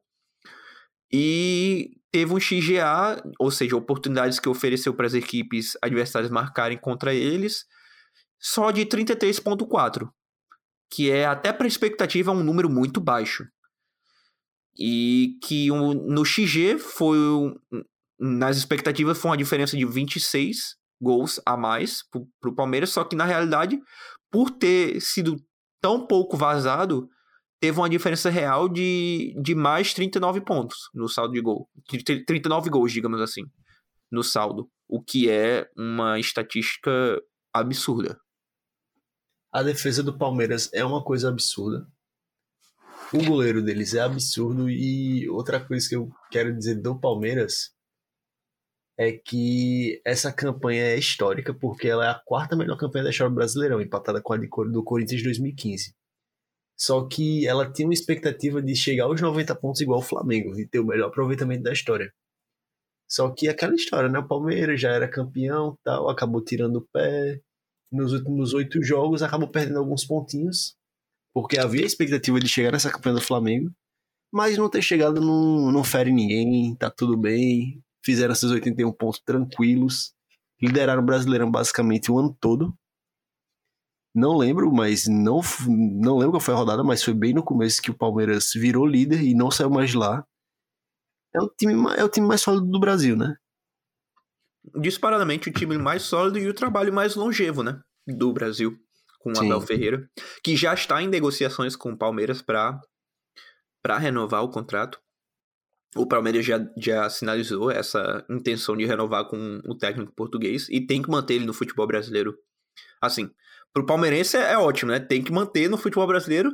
E teve um XGA, ou seja, oportunidades que ofereceu para as equipes adversárias marcarem contra eles, só de 33,4, que é até para expectativa um número muito baixo. E que um, no XG foi. Nas expectativas foi uma diferença de 26 gols a mais para o Palmeiras, só que na realidade, por ter sido tão pouco vazado, teve uma diferença real de, de mais 39 pontos no saldo de gol. 39 gols, digamos assim, no saldo. O que é uma estatística absurda. A defesa do Palmeiras é uma coisa absurda. O goleiro deles é absurdo. E outra coisa que eu quero dizer do Palmeiras é que essa campanha é histórica porque ela é a quarta melhor campanha da história do Brasileirão, empatada com a do Corinthians de 2015. Só que ela tinha uma expectativa de chegar aos 90 pontos igual o Flamengo e ter o melhor aproveitamento da história. Só que aquela história, né? O Palmeiras já era campeão, tal, acabou tirando o pé. Nos últimos oito jogos acabou perdendo alguns pontinhos, porque havia a expectativa de chegar nessa campanha do Flamengo, mas não ter chegado não, não fere ninguém, tá tudo bem fizeram esses 81 pontos tranquilos, lideraram o Brasileirão basicamente o ano todo. Não lembro, mas não, não lembro qual foi a rodada, mas foi bem no começo que o Palmeiras virou líder e não saiu mais de lá. É o time, é o time mais sólido do Brasil, né? Disparadamente o time mais sólido e o trabalho mais longevo, né? Do Brasil, com o Abel Ferreira, que já está em negociações com o Palmeiras para renovar o contrato. O Palmeiras já, já sinalizou essa intenção de renovar com o técnico português e tem que manter ele no futebol brasileiro. Assim, pro palmeirense é, é ótimo, né? Tem que manter no futebol brasileiro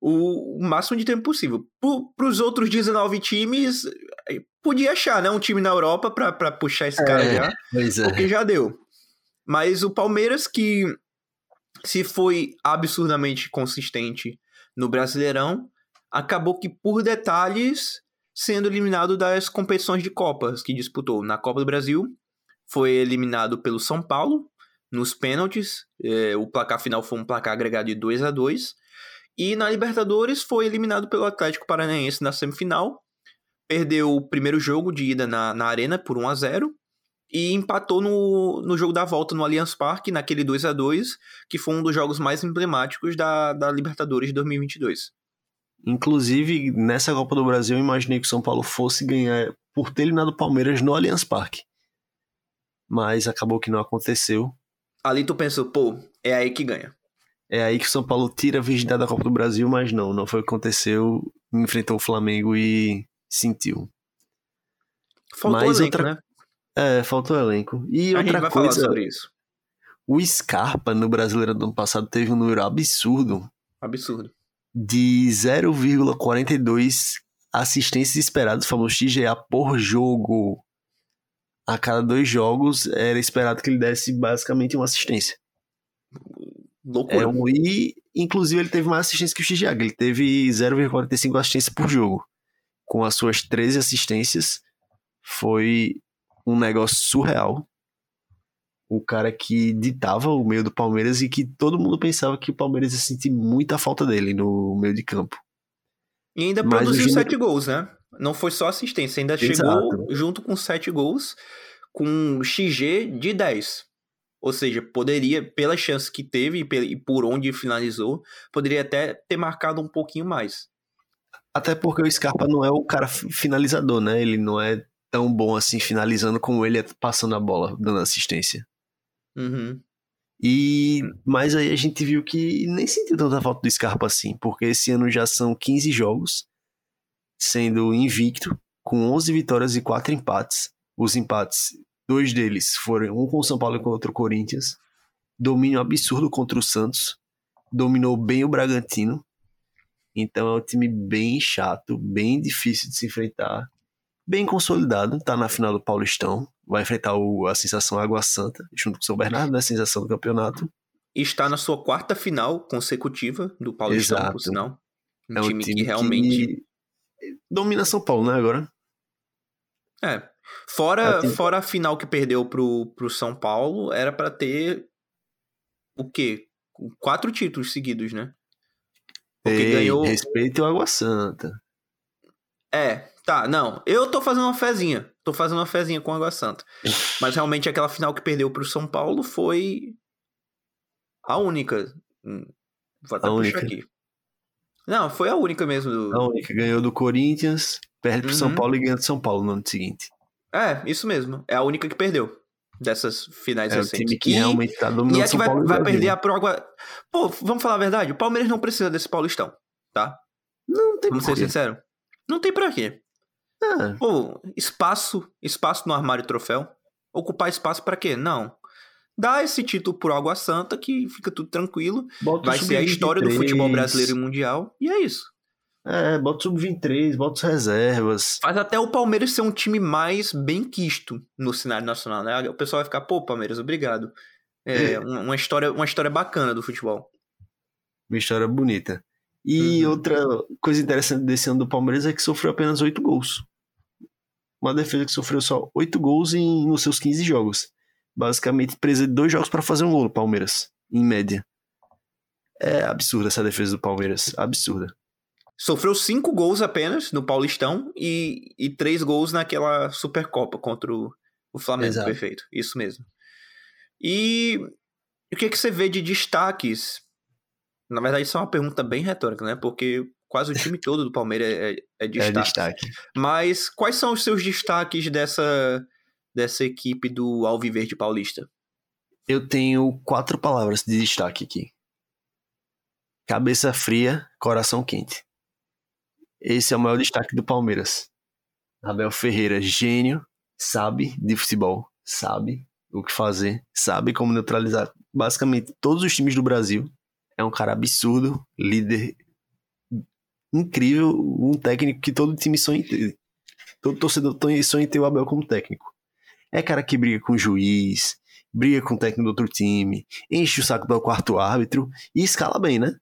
o, máximo de tempo possível. Para os outros 19 times, eh, podia achar, né? Um time na Europa para puxar esse cara é, já. Pois é. Porque já deu. Mas o Palmeiras, que se foi absurdamente consistente no Brasileirão, acabou que por detalhes sendo eliminado das competições de Copas que disputou. Na Copa do Brasil, foi eliminado pelo São Paulo nos pênaltis. É, o placar final foi um placar agregado de 2 a 2 E na Libertadores foi eliminado pelo Atlético Paranaense na semifinal. Perdeu o primeiro jogo de ida na, na Arena por 1 a 0 e empatou no, no jogo da volta no Allianz Parque, naquele 2 a 2 que foi um dos jogos mais emblemáticos da, da Libertadores de 2022. Inclusive, nessa Copa do Brasil, eu imaginei que o São Paulo fosse ganhar por ter eliminado o Palmeiras no Allianz Parque. Mas acabou que não aconteceu. Ali tu pensou, pô, é aí que ganha. É aí que o São Paulo tira a virgindade da Copa do Brasil, mas não, não foi o que aconteceu. Enfrentou o Flamengo e sentiu. Faltou mas elenco, outra... né? É, faltou elenco. E a outra coisa, sobre isso. O Scarpa no Brasileiro do ano passado teve um número absurdo. Absurdo de 0,42 assistências esperadas, famoso XGA, por jogo. A cada dois jogos era esperado que ele desse basicamente uma assistência. Loucura. É, um, e, inclusive, ele teve mais assistência que o XGA. Ele teve 0,45 assistências por jogo. Com as suas 13 assistências, foi um negócio surreal o cara que ditava o meio do Palmeiras e que todo mundo pensava que o Palmeiras ia sentir muita falta dele no meio de campo. E ainda Mas produziu sete gols, né? Não foi só assistência, ainda Exato. chegou junto com sete gols com XG de 10. Ou seja, poderia, pela chance que teve e por onde finalizou, poderia até ter marcado um pouquinho mais. Até porque o Scarpa não é o cara finalizador, né? Ele não é tão bom assim finalizando como ele é passando a bola, dando assistência. Uhum. E mas aí a gente viu que nem sentiu tanta falta do Scarpa assim, porque esse ano já são 15 jogos, sendo invicto, com 11 vitórias e 4 empates. Os empates, dois deles foram um com o São Paulo e com outro Corinthians. Domínio absurdo contra o Santos. Dominou bem o Bragantino. Então é um time bem chato, bem difícil de se enfrentar. Bem consolidado, tá na final do Paulistão vai enfrentar o, a sensação Água Santa, junto com o São Bernardo, né? Sensação do campeonato. Está na sua quarta final consecutiva do Paulistão, Exato. por sinal. Um, é um time, time, que realmente. Que domina São Paulo, né, agora? É. Fora, é fora a final que perdeu pro, pro São Paulo, era para ter o quê? Quatro títulos seguidos, né? Porque Ei, ganhou. Respeito ao Água Santa. É, tá, não. Eu tô fazendo uma fezinha. Tô fazendo uma fezinha com Água Santa. Mas realmente aquela final que perdeu pro São Paulo foi a única. Hum, vou até a puxar única. aqui. Não, foi a única mesmo. Do... A única. Ganhou do Corinthians, perde pro São Uhum. Paulo e ganha do São Paulo no ano seguinte. É, isso mesmo. É a única que perdeu dessas finais É o recentes. time que E- realmente tá dominando E é São que vai, vai perder a pro água. Pô, vamos falar a verdade? O Palmeiras não precisa desse Paulistão, tá? Não tem Vamos ser porquê. sinceros. Não tem pra quê. Ah, Pô, espaço, espaço no armário troféu. Ocupar espaço pra quê? Não. Dá esse título por Água Santa que fica tudo tranquilo. bota Vai ser a história do sub-23. futebol brasileiro e mundial. E é isso. É, bota o sub-23, bota os reservas. Faz até o Palmeiras ser um time mais bem quisto no cenário nacional, né? O pessoal vai ficar, pô, Palmeiras, obrigado. É, É. uma, uma história, uma história bacana do futebol. Uma história bonita. E Uhum. outra coisa interessante desse ano do Palmeiras é que sofreu apenas oito gols. Uma defesa que sofreu só oito gols em, nos seus 15 jogos. Basicamente, presa de dois jogos para fazer um gol, Palmeiras, em média. É absurda essa defesa do Palmeiras. Absurda. Sofreu cinco gols apenas no Paulistão e, e três gols naquela Supercopa contra o, o Flamengo. Exato. Perfeito, isso mesmo. E o que, que você vê de destaques? Na verdade, isso é uma pergunta bem retórica, né? Porque quase o time todo do Palmeiras é, é É destaque. destaque. Mas quais são os seus destaques dessa, dessa equipe do Alviverde Paulista? Eu tenho quatro palavras de destaque aqui: cabeça fria, coração quente. Esse é o maior destaque do Palmeiras. Abel Ferreira, gênio, sabe de futebol, sabe o que fazer, sabe como neutralizar basicamente todos os times do Brasil. É um cara absurdo, líder incrível, um técnico que todo time sonha em ter. Todo torcedor sonha em ter o Abel como técnico. É cara que briga com o juiz, briga com o técnico do outro time, enche o saco do quarto árbitro e escala bem, né?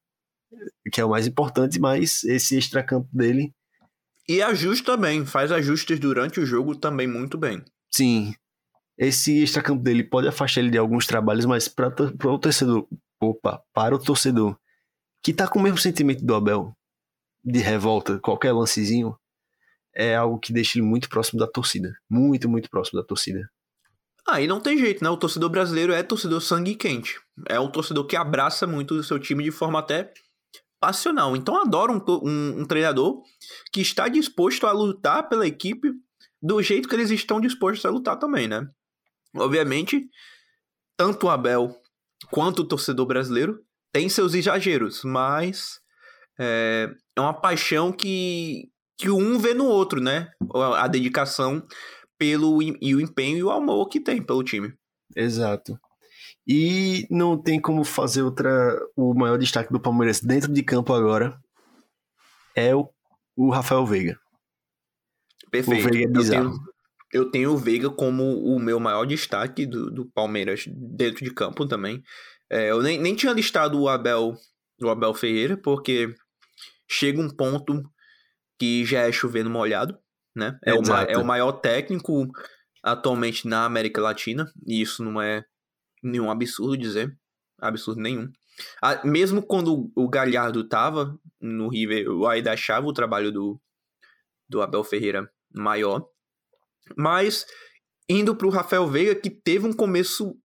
Que é o mais importante, mas esse extracampo dele, E ajuste também, faz ajustes durante o jogo também muito bem. sim. Esse extracampo dele pode afastar ele de alguns trabalhos, mas para o torcedor, opa, para o torcedor que tá com o mesmo sentimento do Abel, de revolta, qualquer lancezinho, é algo que deixa ele muito próximo da torcida. Muito, muito próximo da torcida. Aí não tem jeito, né? O torcedor brasileiro é torcedor sangue quente. É um torcedor que abraça muito o seu time de forma até passional. Então adora um, um- um treinador que está disposto a lutar pela equipe do jeito que eles estão dispostos a lutar também, né? Obviamente, tanto o Abel quanto o torcedor brasileiro tem seus exageros, mas é, é uma paixão que, que um vê no outro, né? A, dedicação pelo e o empenho e o amor que tem pelo time. Exato. E não tem como fazer outra. O maior destaque do Palmeiras dentro de campo agora é o, o Rafael Veiga. Perfeito. O Veiga é eu, bizarro. tenho, eu tenho o Veiga como o meu maior destaque do, do Palmeiras dentro de campo também. É, eu nem, nem tinha listado o Abel, o Abel Ferreira, porque chega um ponto que já é chovendo molhado, né? É, o, ma- é o maior técnico atualmente na América Latina, e isso não é nenhum absurdo dizer, absurdo nenhum. Ah, mesmo quando o Galhardo tava no River, eu ainda achava o trabalho do, do Abel Ferreira maior. Mas indo pro Rafael Veiga, que teve um começo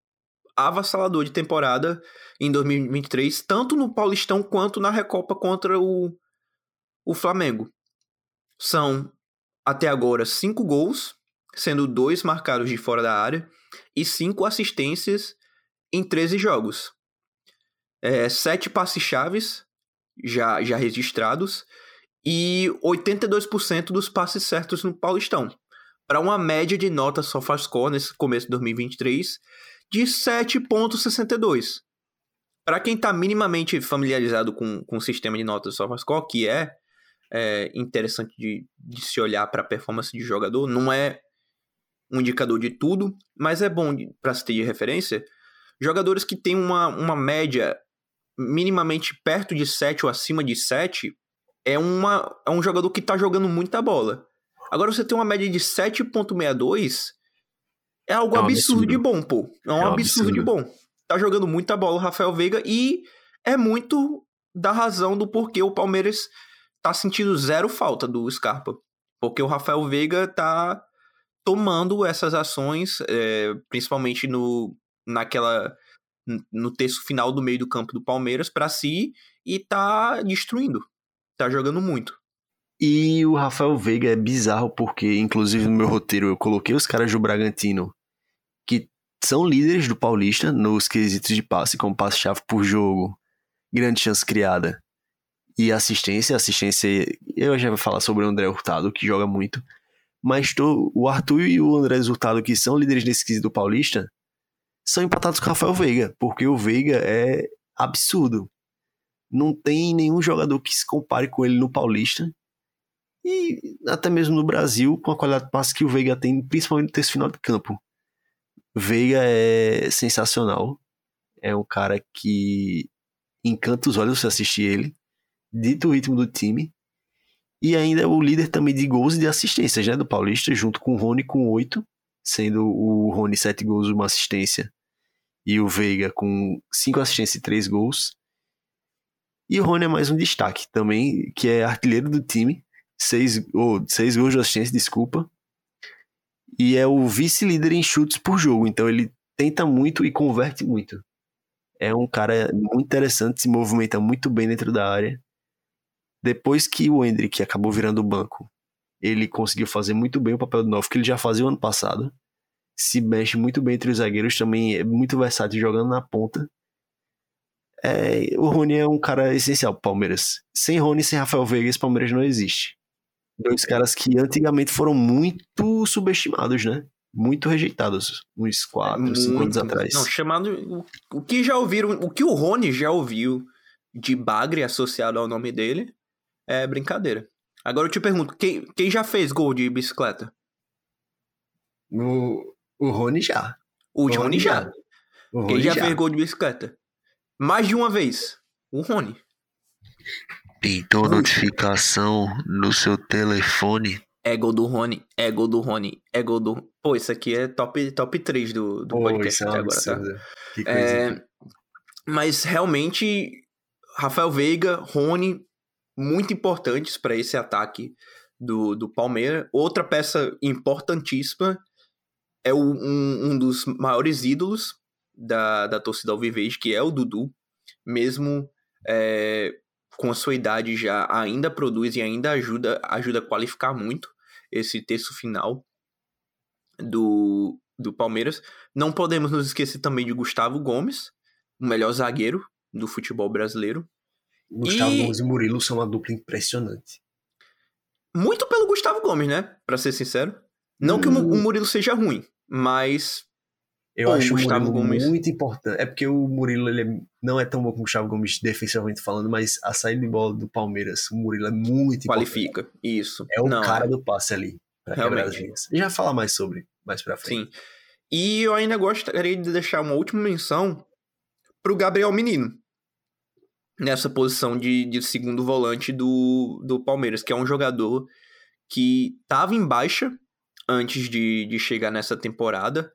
avassalador de temporada em 2023, tanto no Paulistão quanto na Recopa contra o, o Flamengo. São, até agora, cinco gols, sendo dois marcados de fora da área, e cinco assistências em 13 jogos. É, sete passes chaves já, já registrados e 82% dos passes certos no Paulistão, para uma média de nota SofaScore nesse começo de 2023 de 7.62. Para quem está minimamente familiarizado com, com o sistema de notas SofaScore, que é, é interessante de, de se olhar para a performance de jogador, não é um indicador de tudo, mas é bom para se ter de referência. Jogadores que têm uma, uma média minimamente perto de 7 ou acima de 7 é, uma, é um jogador que tá jogando muita bola. Agora você tem uma média de 7.62 é algo É um absurdo, absurdo. de bom, pô. É um, É um absurdo, de bom. Tá jogando muita bola o Rafael Veiga e é muito da razão do porquê o Palmeiras tá sentindo zero falta do Scarpa. Porque o Rafael Veiga tá tomando essas ações, é, principalmente no, naquela no terço final do meio do campo do Palmeiras para si e tá destruindo. tá jogando muito. E o Rafael Veiga é bizarro porque, inclusive no meu roteiro, eu coloquei os caras do Bragantino que são líderes do Paulista nos quesitos de passe, como passe-chave por jogo, grande chance criada e assistência. Assistência, eu já vou falar sobre o André Hurtado, que joga muito. Mas tô, o Arthur e o André Hurtado, que são líderes nesse quesito Paulista, são empatados com o Rafael Veiga, porque o Veiga é absurdo. Não tem nenhum jogador que se compare com ele no Paulista. E até mesmo no Brasil, com a qualidade de passe que o Veiga tem, principalmente terço final de campo. Veiga é sensacional. É um cara que encanta os olhos você assistir ele. Dito o ritmo do time. E ainda é o líder também de gols e de assistências, né, do Paulista, junto com o Rony com oito, sendo o Rony sete gols e uma assistência, e o Veiga com cinco assistências e três gols. E o Rony é mais um destaque também, que é artilheiro do time, seis, oh, seis gols de assistência, desculpa. E é o vice-líder em chutes por jogo, então ele tenta muito e converte muito. É um cara muito interessante, se movimenta muito bem dentro da área. Depois que o Hendrick acabou virando o banco, ele conseguiu fazer muito bem o papel do novo que ele já fazia o ano passado. Se mexe muito bem entre os zagueiros, também é muito versátil jogando na ponta. É, o Rony é um cara essencial pro Palmeiras. Sem Rony sem Rafael Veiga, esse Palmeiras não existe. Dois caras que antigamente foram muito subestimados, né? Muito rejeitados, uns 4, 5 anos atrás. Não, chamado. O, que já ouviram, o que o Rony já ouviu de Bagre associado ao nome dele é brincadeira. Agora eu te pergunto, quem, quem já fez gol de bicicleta? O, o Rony já. O, o Rony, Rony já. já. O quem já, já fez gol de bicicleta? Mais de uma vez. O Rony. Pintou notificação no seu telefone. É gol do Rony, é gol do Rony, é gol do. Pô, isso aqui é top, top 3 do, do Pô, podcast é até agora, tá? Que coisa. É... Mas realmente, Rafael Veiga, Rony, muito importantes para esse ataque do, do Palmeiras. Outra peça importantíssima é o, um, um dos maiores ídolos da, da torcida Alviverde, que é o Dudu. Mesmo é, com a sua idade já ainda produz e ainda ajuda, ajuda a qualificar muito esse terço final do, do Palmeiras. Não podemos nos esquecer também de Gustavo Gomes, o melhor zagueiro do futebol brasileiro. Gustavo e... Gomes e Murilo são uma dupla impressionante. Muito pelo Gustavo Gomes, né? Pra ser sincero. Não hum... que o hum. Murilo seja ruim, mas eu Pô, acho o Gustavo Gomes muito importante. É porque o Murilo ele é, não é tão bom como o Gustavo Gomes defensivamente falando, mas a saída de bola do Palmeiras, o Murilo é muito Qualifica, importante. isso. É o não, cara é. do passe ali. Pra Realmente. Já falar mais sobre, mais pra frente. Sim. E eu ainda gostaria de deixar uma última menção pro Gabriel Menino. Nessa posição de, de segundo volante do, do Palmeiras, que é um jogador que estava em baixa antes de, de chegar nessa temporada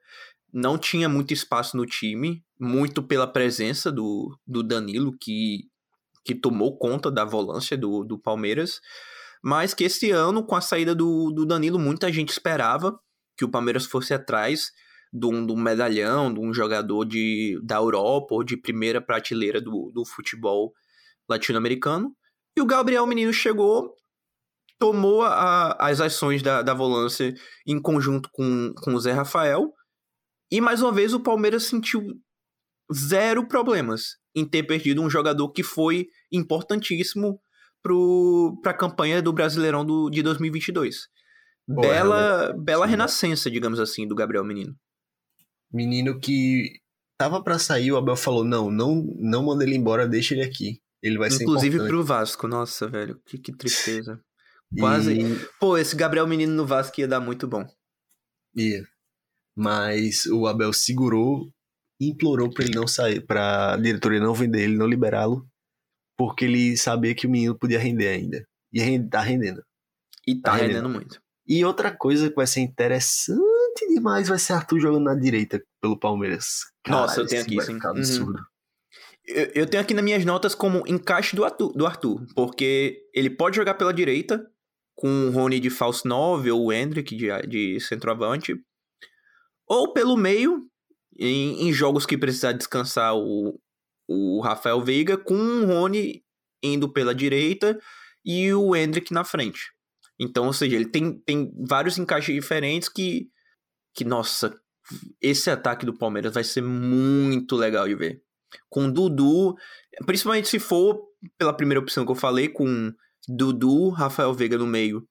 não tinha muito espaço no time, muito pela presença do, do Danilo, que, que tomou conta da volância do, do Palmeiras, mas que esse ano, com a saída do, do Danilo, muita gente esperava que o Palmeiras fosse atrás de um, de um medalhão, de um jogador de, da Europa ou de primeira prateleira do, do futebol latino-americano. E o Gabriel Menino chegou, tomou a, as ações da, da volância em conjunto com, com o Zé Rafael e mais uma vez o Palmeiras sentiu zero problemas em ter perdido um jogador que foi importantíssimo para a campanha do Brasileirão do, de 2022. Boa, bela, bela renascença, digamos assim, do Gabriel Menino. Menino que tava para sair, o Abel falou: não, não, não manda ele embora, deixa ele aqui. Ele vai Inclusive ser Inclusive pro Vasco, nossa, velho, que, que tristeza. Quase. E... Pô, esse Gabriel Menino no Vasco ia dar muito bom. Ia. Mas o Abel segurou, implorou para ele não sair, para a diretoria não vender ele, não liberá-lo, porque ele sabia que o menino podia render ainda. E tá rendendo. E tá, tá rendendo. rendendo muito. E outra coisa que vai ser interessante demais vai ser Arthur jogando na direita pelo Palmeiras. Cara, Nossa, eu tenho aqui, sim. Uhum. Absurdo. Uhum. Eu, eu, tenho aqui nas minhas notas como encaixe do Arthur, do Arthur, porque ele pode jogar pela direita, com o Rony de falso 9 ou o Hendrick de, de centroavante, ou pelo meio, em, em jogos que precisar descansar o, o Rafael Veiga, com o Rony indo pela direita e o Hendrick na frente. Então, ou seja, ele tem, tem vários encaixes diferentes que, que, nossa, esse ataque do Palmeiras vai ser muito legal de ver. Com Dudu, principalmente se for pela primeira opção que eu falei, com Dudu, Rafael Veiga no meio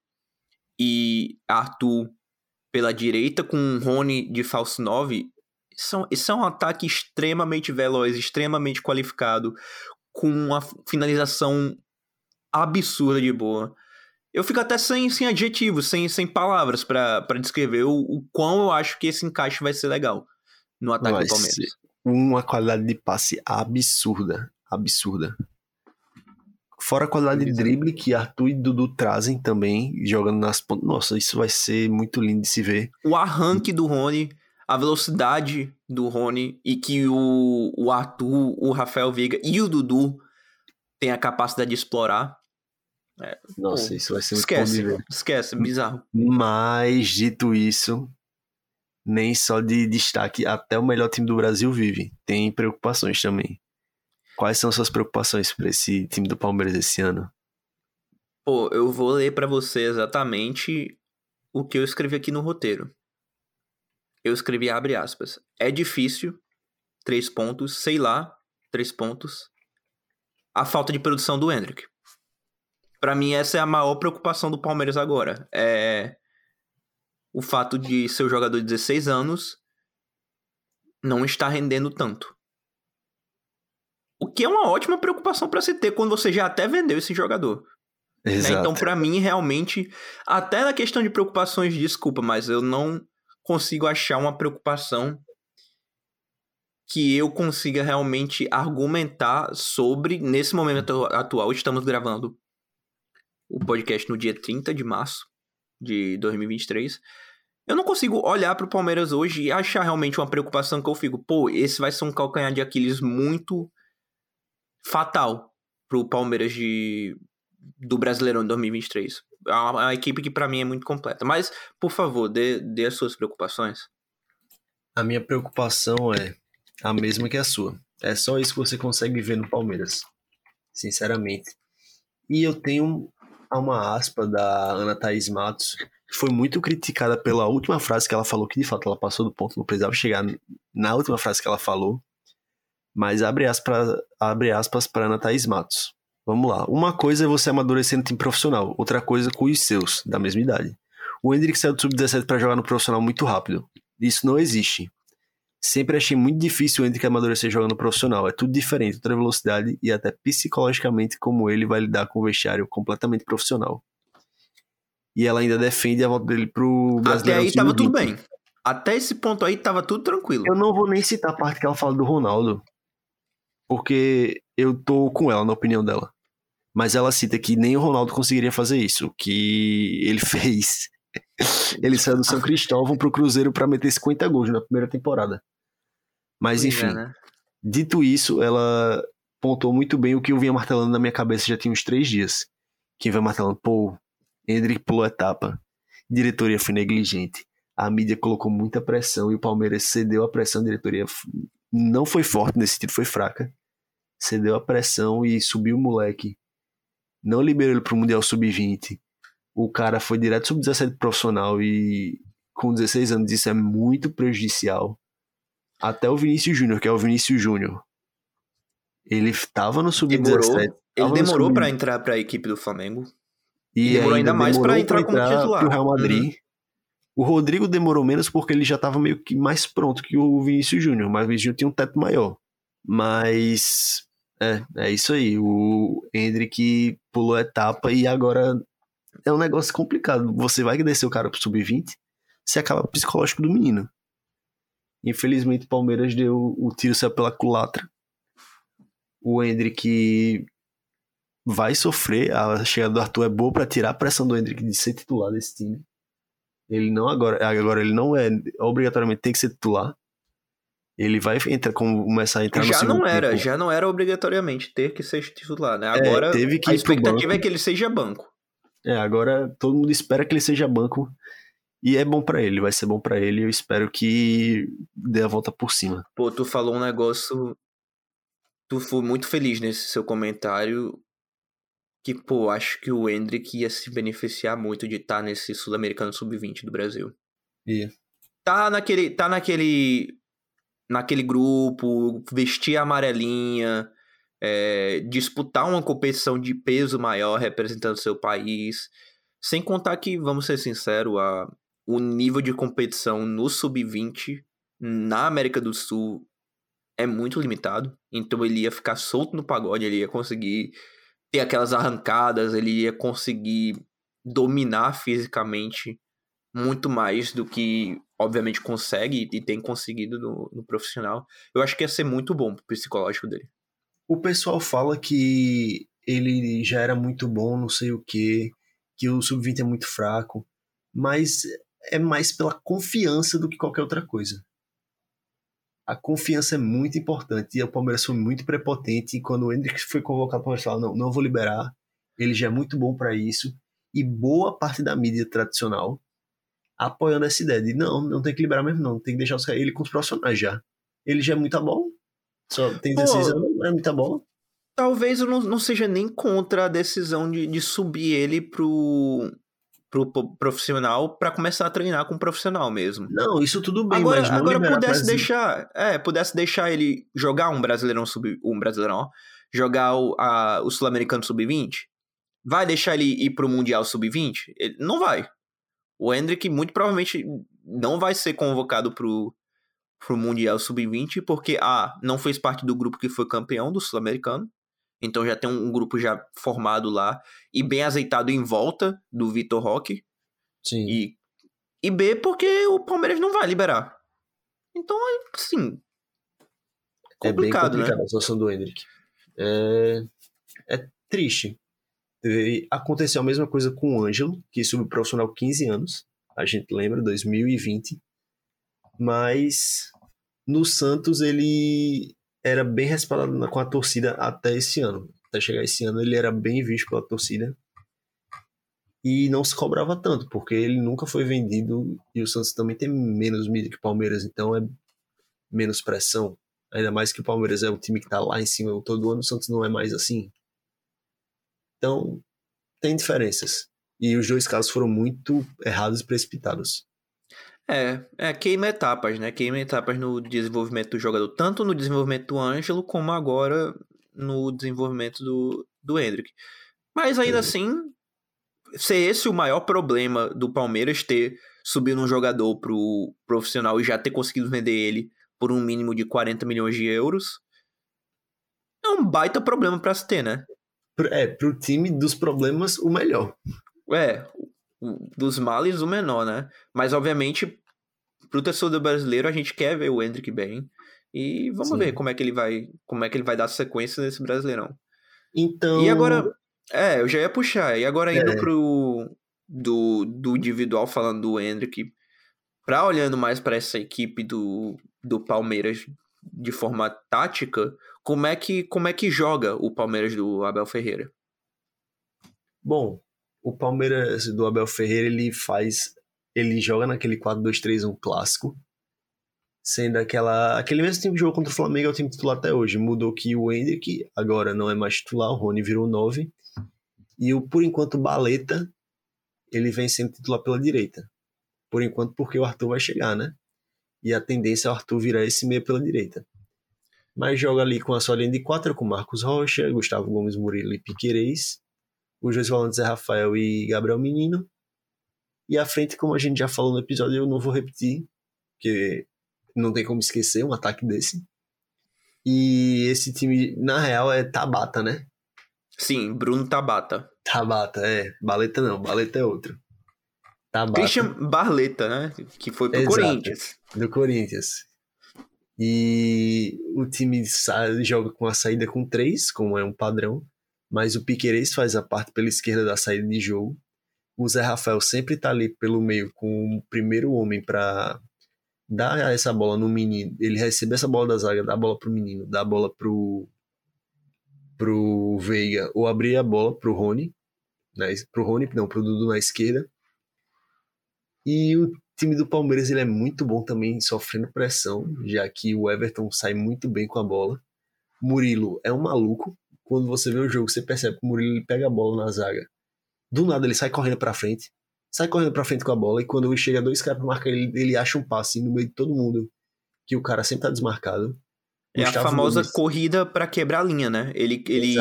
e Arthur pela direita, com Rony de falso 9, são, isso é um ataque extremamente veloz, extremamente qualificado, com uma finalização absurda de boa. Eu fico até sem, sem adjetivos, sem, sem palavras para descrever o, o quão eu acho que esse encaixe vai ser legal no ataque vai do Palmeiras. Uma qualidade de passe absurda. Absurda. Fora a qualidade de drible que Arthur e Dudu trazem também, jogando nas pontas. Nossa, isso vai ser muito lindo de se ver. O arranque do Rony, a velocidade do Rony e que o, o Arthur, o Rafael Veiga e o Dudu têm a capacidade de explorar. É, Nossa, isso vai ser muito esquece, bom Esquece, bizarro. Mas, dito isso, nem só de destaque, até o melhor time do Brasil vive. Tem preocupações também. Quais são suas preocupações para esse time do Palmeiras esse ano? Pô, eu vou ler para você exatamente o que eu escrevi aqui no roteiro. Eu escrevi abre aspas. É difícil, três pontos, sei lá, três pontos. A falta de produção do Hendrick. Para mim, essa é a maior preocupação do Palmeiras agora. É o fato de seu jogador de 16 anos não estar rendendo tanto. O que é uma ótima preocupação para se ter quando você já até vendeu esse jogador. Né? Então, para mim, realmente, até na questão de preocupações, desculpa, mas eu não consigo achar uma preocupação que eu consiga realmente argumentar sobre, nesse momento atual, estamos gravando o podcast no dia 30 de março de 2023. Eu não consigo olhar para o Palmeiras hoje e achar realmente uma preocupação que eu fico, pô, esse vai ser um calcanhar de Aquiles muito fatal para o Palmeiras de, do Brasileirão de 2023. É uma, é uma equipe que para mim é muito completa. Mas, por favor, dê, dê as suas preocupações. A minha preocupação é a mesma que a sua. É só isso que você consegue ver no Palmeiras. Sinceramente. E eu tenho uma aspa da Ana Thaís Matos, que foi muito criticada pela última frase que ela falou, que de fato ela passou do ponto, não precisava chegar na última frase que ela falou. Mas abre aspas, abre aspas para Ana Thaís Matos. Vamos lá. Uma coisa é você amadurecer no time profissional, outra coisa com os seus, da mesma idade. O Hendrick saiu do sub-17 para jogar no profissional muito rápido. Isso não existe. Sempre achei muito difícil o Hendrick amadurecer jogando profissional. É tudo diferente, outra velocidade e até psicologicamente como ele vai lidar com o vestiário completamente profissional. E ela ainda defende a volta dele pro Brasileiro. Até aí tava tudo bem. Até esse ponto aí tava tudo tranquilo. Eu não vou nem citar a parte que ela fala do Ronaldo, porque eu tô com ela na opinião dela. Mas ela cita que nem o Ronaldo conseguiria fazer isso, que ele fez. ele saiu do São Cristóvão pro Cruzeiro para meter 50 gols na primeira temporada. Mas é, enfim, é, né? dito isso, ela pontuou muito bem o que eu vinha martelando na minha cabeça já tinha uns três dias. Quem vai martelando, pô, Hendrick pulou a etapa, diretoria foi negligente, a mídia colocou muita pressão e o Palmeiras cedeu a pressão, a diretoria não foi forte nesse sentido, foi fraca. Cedeu a pressão e subiu o moleque. Não liberou ele pro Mundial Sub-20. O cara foi direto sub-17 profissional e com 16 anos isso é muito prejudicial. Até o Vinícius Júnior, que é o Vinícius Júnior. Ele estava no sub-17. Ele demorou para entrar para a equipe do Flamengo. E, e demorou ainda, ainda mais para entrar, entrar como titular. Pro Real Madrid. Uhum. O Rodrigo demorou menos porque ele já estava meio que mais pronto que o Vinícius Júnior, mas o Vinícius Júnior tinha um teto maior. Mas é, é isso aí. O Hendrick pulou a etapa e agora é um negócio complicado. Você vai descer o cara pro sub-20, você acaba psicológico do menino. Infelizmente o Palmeiras deu o tiro saiu pela culatra. O Hendrick vai sofrer. A chegada do Arthur é boa para tirar a pressão do Hendrick de ser titular desse time. Ele não agora, agora ele não é obrigatoriamente tem que ser titular. Ele vai entrar, começar a entrar já no não era, tempo. já não era obrigatoriamente ter que ser titular, né? É, agora é, teve que a expectativa é que ele seja banco. É, agora todo mundo espera que ele seja banco e é bom para ele, vai ser bom para ele. Eu espero que dê a volta por cima. Pô, tu falou um negócio, tu foi muito feliz nesse seu comentário que, pô, acho que o Hendrick ia se beneficiar muito de estar tá nesse Sul-Americano Sub-20 do Brasil. E? Tá naquele tá naquele naquele grupo, vestir a amarelinha, é, disputar uma competição de peso maior representando seu país, sem contar que, vamos ser sinceros, a, o nível de competição no sub-20 na América do Sul é muito limitado, então ele ia ficar solto no pagode, ele ia conseguir ter aquelas arrancadas, ele ia conseguir dominar fisicamente muito mais do que, obviamente, consegue e tem conseguido no, no profissional. Eu acho que ia ser muito bom pro psicológico dele. O pessoal fala que ele já era muito bom, não sei o que, que o sub-20 é muito fraco, mas é mais pela confiança do que qualquer outra coisa. A confiança é muito importante e o Palmeiras foi muito prepotente. E quando o Hendrick foi convocado, o Palmeiras falou: não, não vou liberar, ele já é muito bom para isso. E boa parte da mídia tradicional apoiando essa ideia de não, não tem que liberar mesmo, não, tem que deixar ele com os profissionais já. Ele já é muita bola, só tem 16 anos, é muita bola. Talvez eu não, não seja nem contra a decisão de, de subir ele pro, pro profissional para começar a treinar com o profissional mesmo. Não, isso tudo bem, agora, mas não agora pudesse deixar, é, pudesse deixar ele jogar um Brasileirão sub um Brasileirão, jogar o, a, o Sul-Americano sub-20, vai deixar ele ir pro Mundial sub-20? Ele não vai. O Hendrick muito provavelmente não vai ser convocado pro, pro Mundial Sub-20, porque A, não fez parte do grupo que foi campeão do Sul-Americano. Então já tem um, grupo já formado lá e bem azeitado em volta do Vitor Roque. Sim. E, e B, porque o Palmeiras não vai liberar. Então, assim. É complicado, é bem complicado né? a situação do Hendrick. É, é triste. E aconteceu a mesma coisa com o Ângelo, que subiu profissional 15 anos, a gente lembra, 2020. Mas no Santos ele era bem respaldado com a torcida até esse ano. Até chegar esse ano ele era bem visto pela torcida. E não se cobrava tanto, porque ele nunca foi vendido e o Santos também tem menos mídia que o Palmeiras, então é menos pressão. Ainda mais que o Palmeiras é o time que está lá em cima todo ano, o Santos não é mais assim. Então, tem diferenças. E os dois casos foram muito errados e precipitados. É, é, queima etapas, né? Queima etapas no desenvolvimento do jogador, tanto no desenvolvimento do Ângelo, como agora no desenvolvimento do, do Hendrick. Mas ainda é. assim, ser esse o maior problema do Palmeiras ter subido um jogador pro profissional e já ter conseguido vender ele por um mínimo de 40 milhões de euros, é um baita problema para se ter, né? é, pro time dos problemas, o melhor. É, dos males, o menor, né? Mas, obviamente, pro torcedor brasileiro, a gente quer ver o Hendrick bem. E vamos Sim. ver como é que ele vai como é que ele vai dar sequência nesse Brasileirão. Então. E agora. É, eu já ia puxar. E agora indo é. pro. Do, do individual falando do Hendrick. Pra olhando mais para essa equipe do, do Palmeiras de forma tática, como é que como é que joga o Palmeiras do Abel Ferreira? Bom, o Palmeiras do Abel Ferreira ele faz ele joga naquele 4-2-3-1 clássico, sendo aquela aquele mesmo time de jogo contra o Flamengo é o time titular até hoje. Mudou que o Hendrick agora não é mais titular, o Rony virou 9 e o por enquanto Baleta ele vem sendo titular pela direita. Por enquanto porque o Arthur vai chegar, né? E a tendência é o Arthur virar esse meio pela direita mas joga ali com a sua linha de quatro, com Marcos Rocha, Gustavo Gomes Murilo e Piquerez, os dois volantes é Rafael e Gabriel Menino, e à frente, como a gente já falou no episódio, eu não vou repetir, porque não tem como esquecer um ataque desse. E esse time, na real, é Tabata, né? Sim, Bruno Tabata. Tabata, é. Baleta não, Baleta é outro. Tabata. Christian Barleta, né? Que foi pro Exato, Corinthians. Do Corinthians. E o time joga com a saída com três, como é um padrão, mas o Piquerez faz a parte pela esquerda da saída de jogo. O Zé Rafael sempre está ali pelo meio com o primeiro homem para dar essa bola no menino. Ele recebe essa bola da zaga, dá a bola pro menino, dá a bola pro pro Veiga ou abrir a bola pro Rony, né, pro Rony, não, pro Dudu na esquerda. E o time do Palmeiras ele é muito bom também sofrendo pressão, já que o Everton sai muito bem com a bola. Murilo é um maluco, quando você vê o jogo, você percebe que o Murilo ele pega a bola na zaga. Do nada ele sai correndo pra frente, sai correndo pra frente com a bola, e quando chega dois caras pra marcar ele, ele acha um passe no meio de todo mundo, que o cara sempre tá desmarcado. É Gustavo a famosa Gomes. corrida para quebrar a linha, né? Ele, ele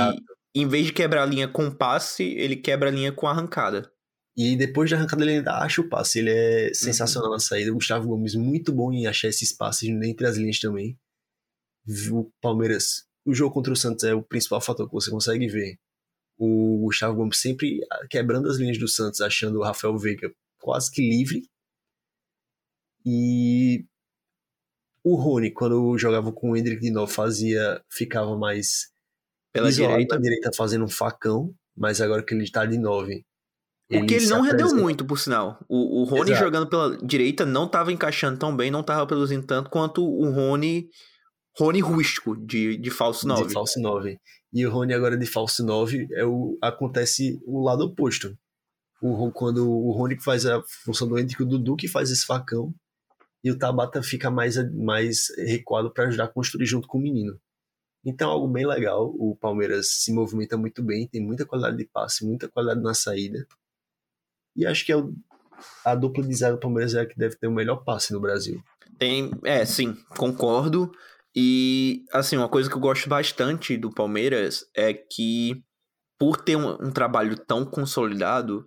em vez de quebrar a linha com passe, ele quebra a linha com arrancada. E depois da arrancada ele ainda acha o passe. Ele é uhum. sensacional uhum. na saída. O Gustavo Gomes muito bom em achar esses passes entre as linhas também. O Palmeiras, o jogo contra o Santos é o principal fator que você consegue ver. O Gustavo Gomes sempre quebrando as linhas do Santos, achando o Rafael Veiga quase que livre. E o Rony, quando jogava com o Hendrick de novo, fazia, ficava mais pela direita. direita fazendo um facão, mas agora que ele tá de 9. O que ele não rendeu muito, por sinal. O, o Rony Exato. jogando pela direita não tava encaixando tão bem, não tava produzindo tanto quanto o Rony. Rony rústico, de, de falso 9. De falso 9. E o Rony agora de falso 9 é o, acontece o lado oposto. O, quando o Rony faz a função do Hendrick, o Dudu que faz esse facão, e o Tabata fica mais, mais recuado para ajudar a construir junto com o menino. Então, algo bem legal. O Palmeiras se movimenta muito bem, tem muita qualidade de passe, muita qualidade na saída. E acho que é o, a dupla de zaga do Palmeiras é a que deve ter o melhor passe no Brasil. Tem, é, sim, concordo. E, assim, uma coisa que eu gosto bastante do Palmeiras é que, por ter um, um trabalho tão consolidado,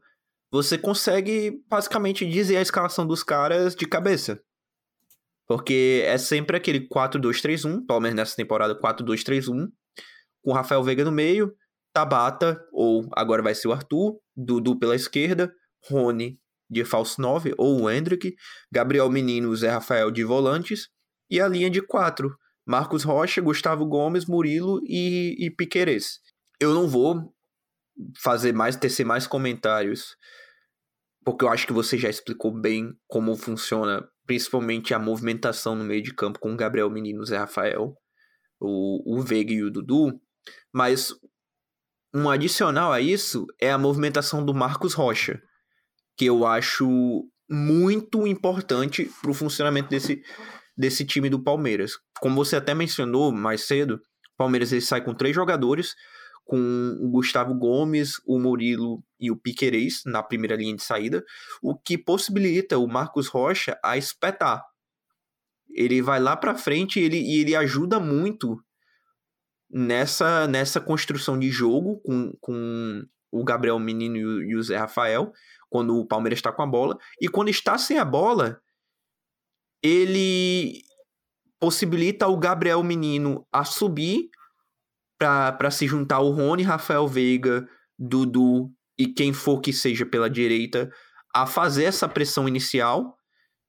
você consegue basicamente dizer a escalação dos caras de cabeça. Porque é sempre aquele 4-2-3-1, pelo menos nessa temporada 4-2-3-1, com Rafael Veiga no meio, Tabata, ou agora vai ser o Arthur, Dudu pela esquerda, Rony de falso 9, ou o Hendrick, Gabriel Menino, Zé Rafael de volantes, e a linha de 4, Marcos Rocha, Gustavo Gomes, Murilo e, e Piquerez. Eu não vou fazer mais, tecer mais comentários, porque eu acho que você já explicou bem como funciona principalmente a movimentação no meio de campo com o Gabriel Menino, Zé Rafael, o, o Veiga e o Dudu, mas um adicional a isso é a movimentação do Marcos Rocha, que eu acho muito importante para o funcionamento desse, desse time do Palmeiras. Como você até mencionou mais cedo, o Palmeiras ele sai com três jogadores, com o Gustavo Gomes, o Murilo e o Piquerez na primeira linha de saída, o que possibilita o Marcos Rocha a espetar. Ele vai lá para frente ele, e ele ajuda muito nessa, nessa construção de jogo com, com o Gabriel Menino e o, e o Zé Rafael, quando o Palmeiras está com a bola, e quando está sem a bola, ele possibilita o Gabriel Menino a subir para se juntar o Rony, Rafael Veiga, Dudu e quem for que seja pela direita a fazer essa pressão inicial.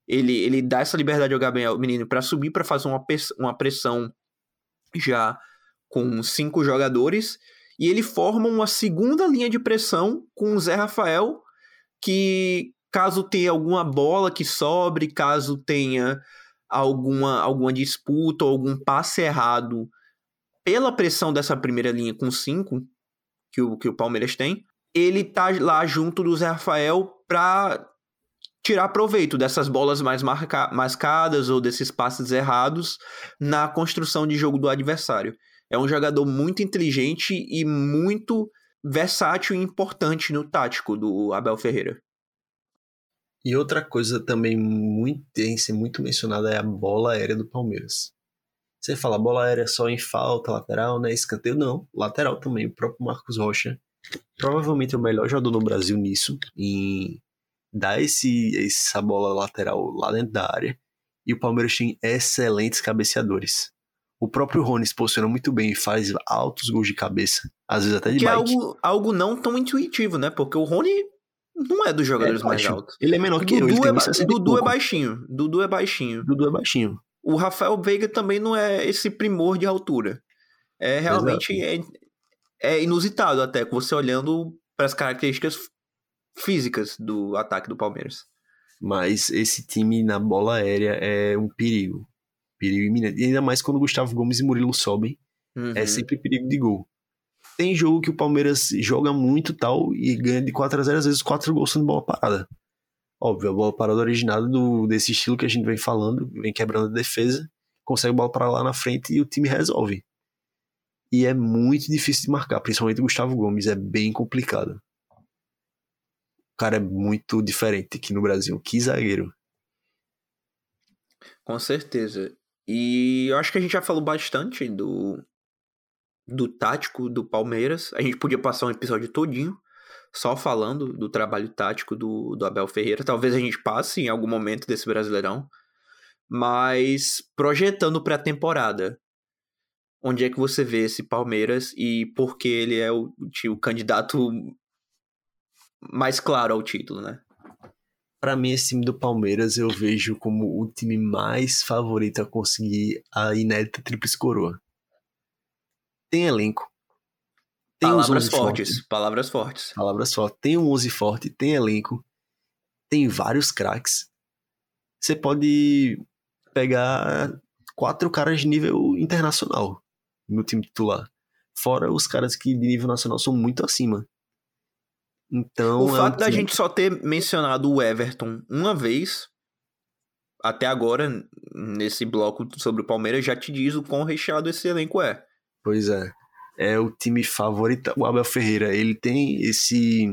Ele, ele dá essa liberdade ao Gabriel Menino para subir para fazer uma, uma pressão já com cinco jogadores e ele forma uma segunda linha de pressão com o Zé Rafael que caso tenha alguma bola que sobre, caso tenha alguma, alguma disputa ou algum passe errado pela pressão dessa primeira linha com cinco que o, que o Palmeiras tem, ele tá lá junto do Zé Rafael para tirar proveito dessas bolas mais marca mascadas ou desses passes errados na construção de jogo do adversário. É um jogador muito inteligente e muito versátil e importante no tático do Abel Ferreira. E outra coisa também muito tem ser muito mencionada é a bola aérea do Palmeiras. Você fala bola aérea só em falta, lateral, né? Escanteio, não. Lateral também. O próprio Marcos Rocha, provavelmente é o melhor jogador no Brasil nisso, em dar esse, essa bola lateral lá dentro da área. E o Palmeiras tem excelentes cabeceadores. O próprio Rony se posiciona muito bem e faz altos gols de cabeça, às vezes até de que bike. é algo, algo não tão intuitivo, né? Porque o Rony não é dos jogadores é mais altos. Ele é menor que Dudu eu. É, Dudu é baixinho. Dudu é baixinho. Dudu é baixinho. O Rafael Veiga também não é esse primor de altura. É realmente é, é, inusitado até, você olhando para as características físicas do ataque do Palmeiras. Mas esse time na bola aérea é um perigo. Perigo iminente. E ainda mais quando Gustavo Gomes e Murilo sobem. É uhum. É sempre perigo de gol. Tem jogo que o Palmeiras joga muito tal e ganha de 4 a 0 às vezes 4 gols sendo bola parada. Óbvio, a bola parada originada do, desse estilo que a gente vem falando, vem quebrando a defesa, consegue bola para lá na frente e o time resolve. e é muito difícil de marcar, principalmente o Gustavo Gomes, é bem complicado. O cara é muito diferente aqui no Brasil, que zagueiro. Com certeza. E eu acho que a gente já falou bastante do, do tático do Palmeiras. A gente podia passar um episódio todinho só falando do trabalho tático do, do Abel Ferreira. Talvez a gente passe em algum momento desse Brasileirão. Mas projetando para a temporada, onde é que você vê esse Palmeiras e por que ele é o, o candidato mais claro ao título, né? Para mim, esse time do Palmeiras eu vejo como o time mais favorito a conseguir a inédita Tríplice Coroa. Tem elenco. Tem palavras fortes, forte. palavras fortes. Palavras fortes. Tem um 11 forte, tem elenco, tem vários craques. Você pode pegar quatro caras de nível internacional no time titular. Fora os caras que de nível nacional são muito acima. Então. O é fato um da gente só ter mencionado o Everton uma vez, até agora, nesse bloco sobre o Palmeiras, já te diz o quão recheado esse elenco é. Pois é. É o time favorito. O Abel Ferreira, ele tem esse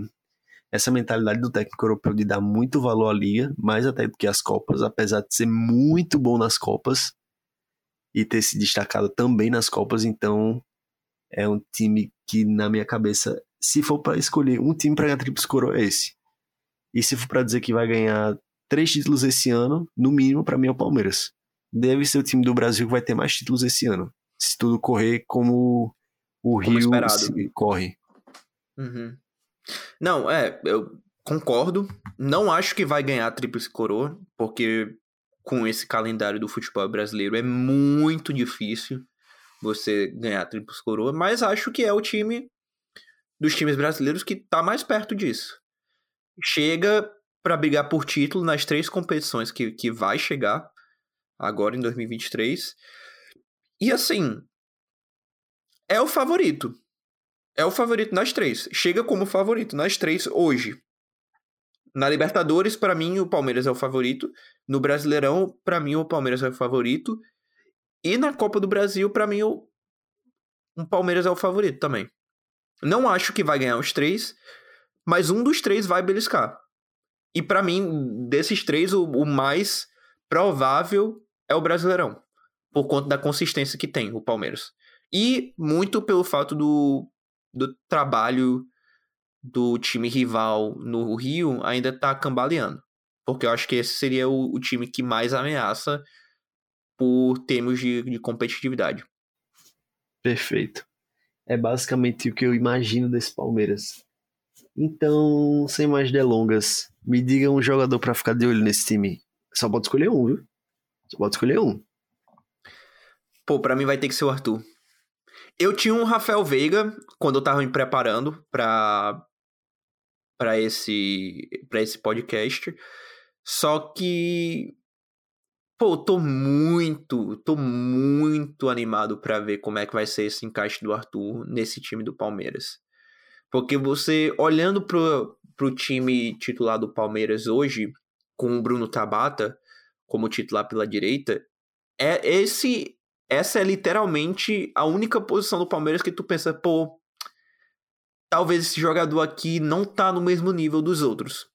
essa mentalidade do técnico europeu de dar muito valor à liga, mais até do que as Copas, apesar de ser muito bom nas Copas e ter se destacado também nas Copas, então é um time que na minha cabeça, se for para escolher um time para ganhar Tríplice Coroa é esse. E se for para dizer que vai ganhar três títulos esse ano, no mínimo para mim é o Palmeiras. Deve ser o time do Brasil que vai ter mais títulos esse ano, se tudo correr como o como Rio corre. Uhum. Não, é, eu concordo. Não acho que vai ganhar a Tríplice Coroa, porque com esse calendário do futebol brasileiro é muito difícil você ganhar a Tríplice Coroa, mas acho que é o time dos times brasileiros que está mais perto disso. Chega para brigar por título nas três competições que, que vai chegar agora em 2023. E assim, é o favorito é o favorito nas três. Chega como favorito nas três hoje. Na Libertadores, para mim, o Palmeiras é o favorito. No Brasileirão, para mim, o Palmeiras é o favorito. E na Copa do Brasil, para mim, o, o Palmeiras é o favorito também. Não acho que vai ganhar os três, mas um dos três vai beliscar. E para mim, desses três, o, o mais provável é o Brasileirão. Por conta da consistência que tem o Palmeiras. E muito pelo fato do do trabalho do time rival no Rio ainda tá cambaleando. Porque eu acho que esse seria o, o time que mais ameaça por termos de, de competitividade. Perfeito. É basicamente o que eu imagino desse Palmeiras. Então, sem mais delongas, me diga um jogador para ficar de olho nesse time. Só pode escolher um, viu? Só pode escolher um. Pô, pra mim vai ter que ser o Arthur. Eu tinha um Rafael Veiga quando eu tava me preparando para para esse para esse podcast. Só que pô, tô muito, tô muito animado para ver como é que vai ser esse encaixe do Arthur nesse time do Palmeiras. Porque você olhando pro, pro time titular do Palmeiras hoje, com o Bruno Tabata como titular pela direita, é esse essa é literalmente a única posição do Palmeiras que tu pensa, pô, talvez esse jogador aqui não tá no mesmo nível dos outros.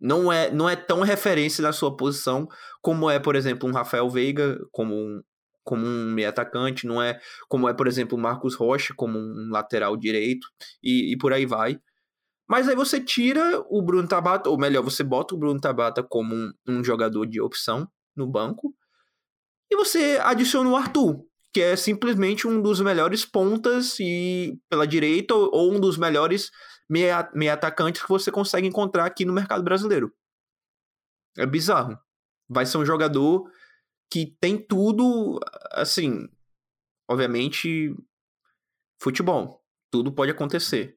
Não é, não é tão referência da sua posição como é, por exemplo, um Rafael Veiga, como um, como um meio atacante, não é como é, por exemplo, o Marcos Rocha, como um lateral direito, e, e por aí vai. Mas aí você tira o Bruno Tabata, ou melhor, você bota o Bruno Tabata como um, um jogador de opção no banco, e você adiciona o Arthur, que é simplesmente um dos melhores pontas e pela direita ou um dos melhores meia, meia atacantes que você consegue encontrar aqui no mercado brasileiro. É bizarro. Vai ser um jogador que tem tudo, assim, obviamente, futebol. Tudo pode acontecer.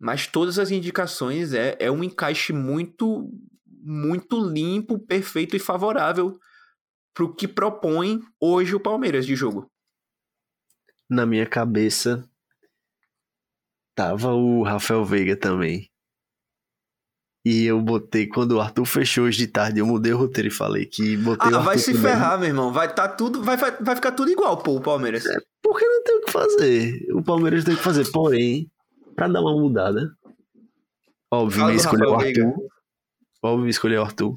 Mas todas as indicações é, é um encaixe muito, muito limpo, perfeito e favorável pro que propõe hoje o Palmeiras de jogo. Na minha cabeça tava o Rafael Veiga também. E eu botei, quando o Arthur fechou hoje de tarde, eu mudei o roteiro e falei que botei ah, o Arthur vai se também. ferrar, meu irmão. Vai tá tudo, vai, vai, vai ficar tudo igual, pô, o Palmeiras. É, porque não tem o que fazer. O Palmeiras tem que fazer. Porém, pra dar uma mudada, óbvio, é o Rafael Veiga. Arthur. Óbvio, escolher o Arthur.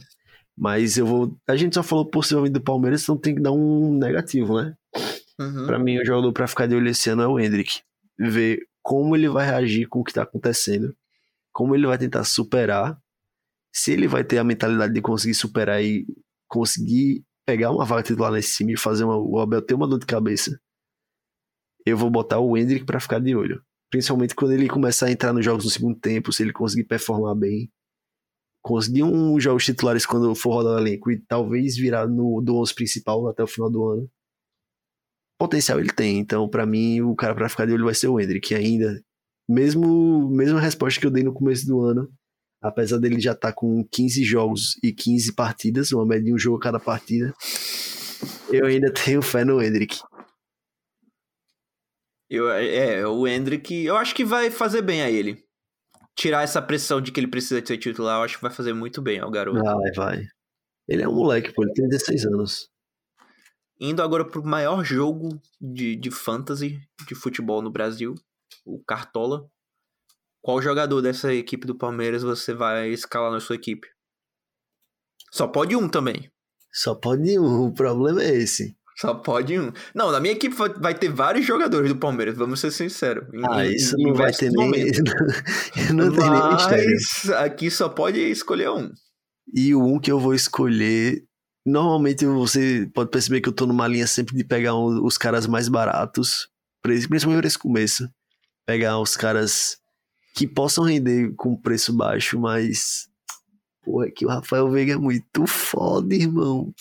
Mas eu vou. A gente só falou possivelmente do Palmeiras, então tem que dar um negativo, né? Uhum. Pra mim, o jogador pra ficar de olho esse ano é o Hendrick. Ver como ele vai reagir com o que tá acontecendo. Como ele vai tentar superar. Se ele vai ter a mentalidade de conseguir superar e conseguir pegar uma vaga titular nesse time e fazer uma, o Abel ter uma dor de cabeça. Eu vou botar o Hendrick pra ficar de olho. Principalmente quando ele começar a entrar nos jogos no segundo tempo, se ele conseguir performar bem. Conseguir uns jogos titulares quando for rodar o elenco e talvez virar no, do 11 principal até o final do ano potencial ele tem. Então, pra mim, o cara pra ficar de olho vai ser o Hendrick ainda. Mesmo mesma resposta que eu dei no começo do ano, apesar dele já estar com 15 jogos e 15 partidas, uma média de um jogo a cada partida, eu ainda tenho fé no Hendrick. Eu, é, o Hendrick, eu acho que vai fazer bem a ele. Tirar essa pressão de que ele precisa ser titular, eu acho que vai fazer muito bem ao garoto. Vai, vai. Ele é um moleque, pô, ele tem 16 anos. Indo agora pro maior jogo de, de fantasy de futebol no Brasil, o Cartola. Qual jogador dessa equipe do Palmeiras você vai escalar na sua equipe? Só pode um também. Só pode um, o problema é esse. Só pode um. Não, na minha equipe vai- ter vários jogadores do Palmeiras, vamos ser sinceros. Em- Ah, isso não vai ter nem. momentos. não tem nem mistério. Aqui só pode escolher um. E o um que eu vou escolher. Normalmente você pode perceber que eu tô numa linha sempre de pegar um- os caras mais baratos, principalmente nesse começo. Pegar os caras que possam render com preço baixo, mas. Porra, é que o Rafael Veiga é muito foda, irmão.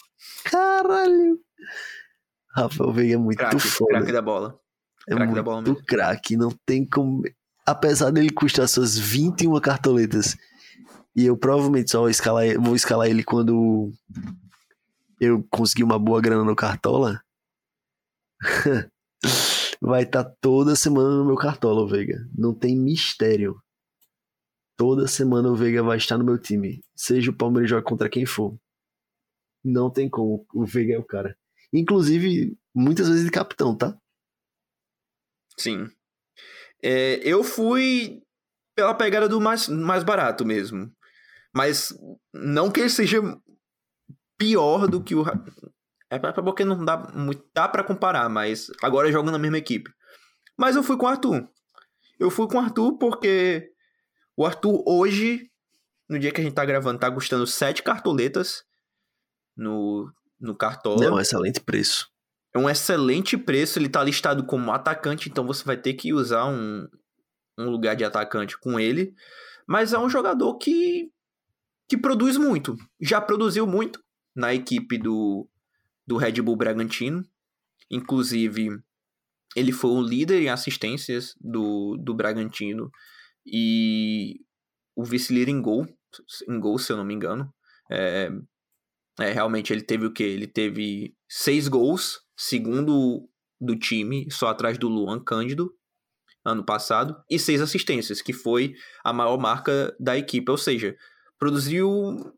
Caralho. Rafael Veiga é muito Craque, foda. craque da bola. É craque da bola muito mesmo. craque, não tem como. Apesar dele custar suas 21 cartoletas, e eu provavelmente só vou escalar, ele- vou escalar ele quando eu conseguir uma boa grana no Cartola. Vai estar toda semana no meu Cartola, o Veiga. Não tem mistério. Toda semana o Veiga vai estar no meu time. Seja o Palmeiras joga contra quem for. Não tem como. O Veiga é o cara. Inclusive, muitas vezes de capitão, tá? Sim. É, eu fui pela pegada do mais, mais barato mesmo. Mas não que ele seja pior do que o. É porque não dá muito. Dá pra comparar, mas agora jogam na mesma equipe. Mas eu fui com o Arthur. Eu fui com o Arthur porque o Arthur hoje, no dia que a gente tá gravando, tá custando sete cartoletas no, no Cartola. É um excelente preço. É um excelente preço, ele tá listado como atacante, então você vai ter que usar um, um lugar de atacante com ele. Mas é um jogador que, que produz muito. Já produziu muito na equipe do, do Red Bull Bragantino. Inclusive, ele foi o líder em assistências do, do Bragantino e o vice-líder em gol, em gol, se eu não me engano. É, é, realmente ele teve o quê? Ele teve seis gols, segundo do time, só atrás do Luan Cândido, ano passado, e seis assistências, que foi a maior marca da equipe. Ou seja, produziu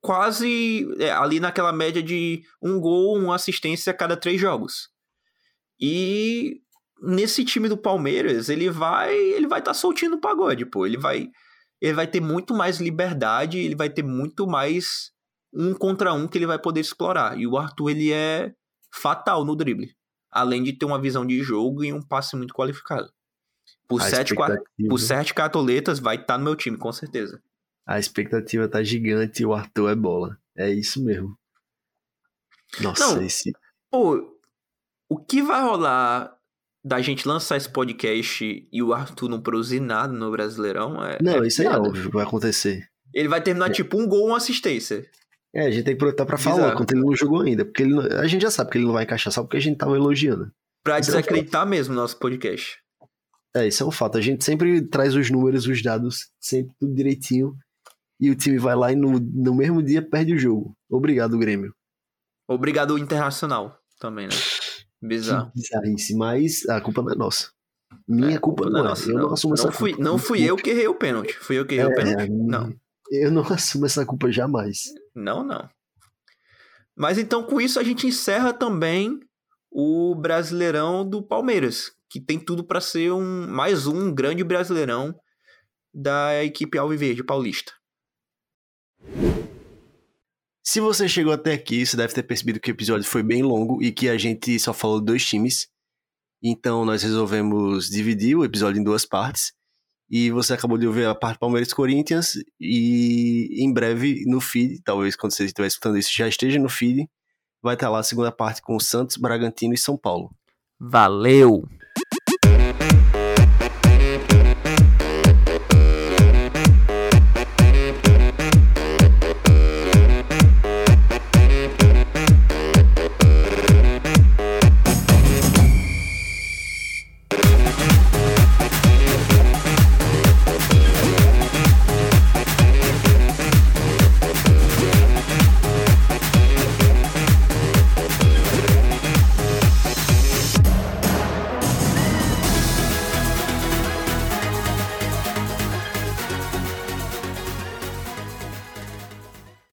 quase é, ali naquela média de um gol, uma assistência a cada três jogos. E nesse time do Palmeiras, ele vai ele vai estar tá soltinho o pagode, pô. Ele vai ele vai ter muito mais liberdade, ele vai ter muito mais um contra um que ele vai poder explorar. E o Arthur, ele é fatal no drible. Além de ter uma visão de jogo e um passe muito qualificado. Por, A sete, por sete cartoletas, vai estar no meu time, com certeza. A expectativa tá gigante e o Arthur é bola. É isso mesmo. Nossa, Não, esse. Pô, o que vai rolar da gente lançar esse podcast e o Arthur não produzir nada no Brasileirão é. Não, é isso aí é óbvio que vai acontecer. Ele vai terminar tipo um gol, uma assistência. É, a gente tem que aproveitar pra falar quando ele não jogou ainda. Porque não- a gente já sabe que ele não vai encaixar só porque a gente tava elogiando. Pra Isso é um desacreditar mesmo o nosso podcast. É, isso é um fato. A gente sempre traz os números, os dados, sempre tudo direitinho. E o time vai lá e no, no mesmo dia perde o jogo. Obrigado, Grêmio. Obrigado, Internacional, também, né? Bizarro. Que bizarrice, mas a culpa não é nossa. Minha É, culpa culpa não é. nossa, eu não, assumo essa não fui, culpa. Não fui eu que errei o pênalti. Fui eu que errei o É, pênalti? Não. Eu não assumo essa culpa jamais. Não, não. Mas então com isso a gente encerra também o Brasileirão do Palmeiras, que tem tudo para ser um mais um grande Brasileirão da equipe Alviverde Paulista. Se você chegou até aqui, você deve ter percebido que o episódio foi bem longo e que a gente só falou dois times. Então nós resolvemos dividir o episódio em duas partes. E você acabou de ouvir a parte Palmeiras Corinthians e em breve no feed, talvez quando você estiver escutando isso já esteja no feed, vai estar lá a segunda parte com Santos, Bragantino e São Paulo. Valeu!